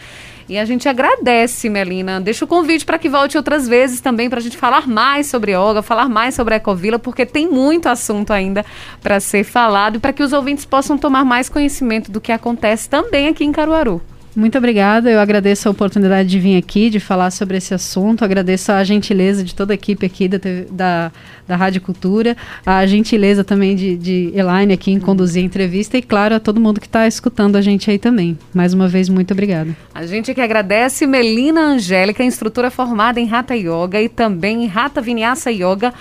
[SPEAKER 1] E a gente agradece, Melina. Deixa o convite para que volte outras vezes também para a gente falar mais sobre yoga, falar mais sobre a Ecovila, porque tem muito assunto ainda para ser falado e para que os ouvintes possam tomar mais conhecimento do que acontece também aqui em Caruaru.
[SPEAKER 3] Muito obrigada. Eu agradeço a oportunidade de vir aqui, de falar sobre esse assunto. Agradeço a gentileza de toda a equipe aqui da, da, da Rádio Cultura, a gentileza também de, de Elaine aqui em conduzir a entrevista e, claro, a todo mundo que está escutando a gente aí também. Mais uma vez, muito obrigada.
[SPEAKER 1] A gente que agradece Melina Angélica, instrutora formada em Hatha Yoga e também em Hatha Vinyasa Yoga.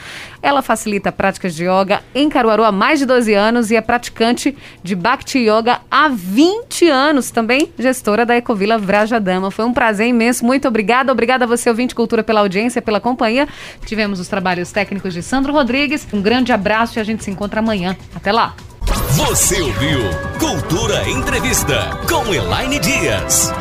[SPEAKER 1] Ela facilita práticas de yoga em Caruaru há mais de 12 anos e é praticante de Bhakti Yoga há 20 anos, também gestora da Ecovila Vrajadama. Foi um prazer imenso, muito obrigada. Obrigada a você, ouvinte Cultura, pela audiência, pela companhia. Tivemos os trabalhos técnicos de Sandro Rodrigues. Um grande abraço e a gente se encontra amanhã. Até lá!
[SPEAKER 2] Você ouviu Cultura Entrevista com Elaine Dias.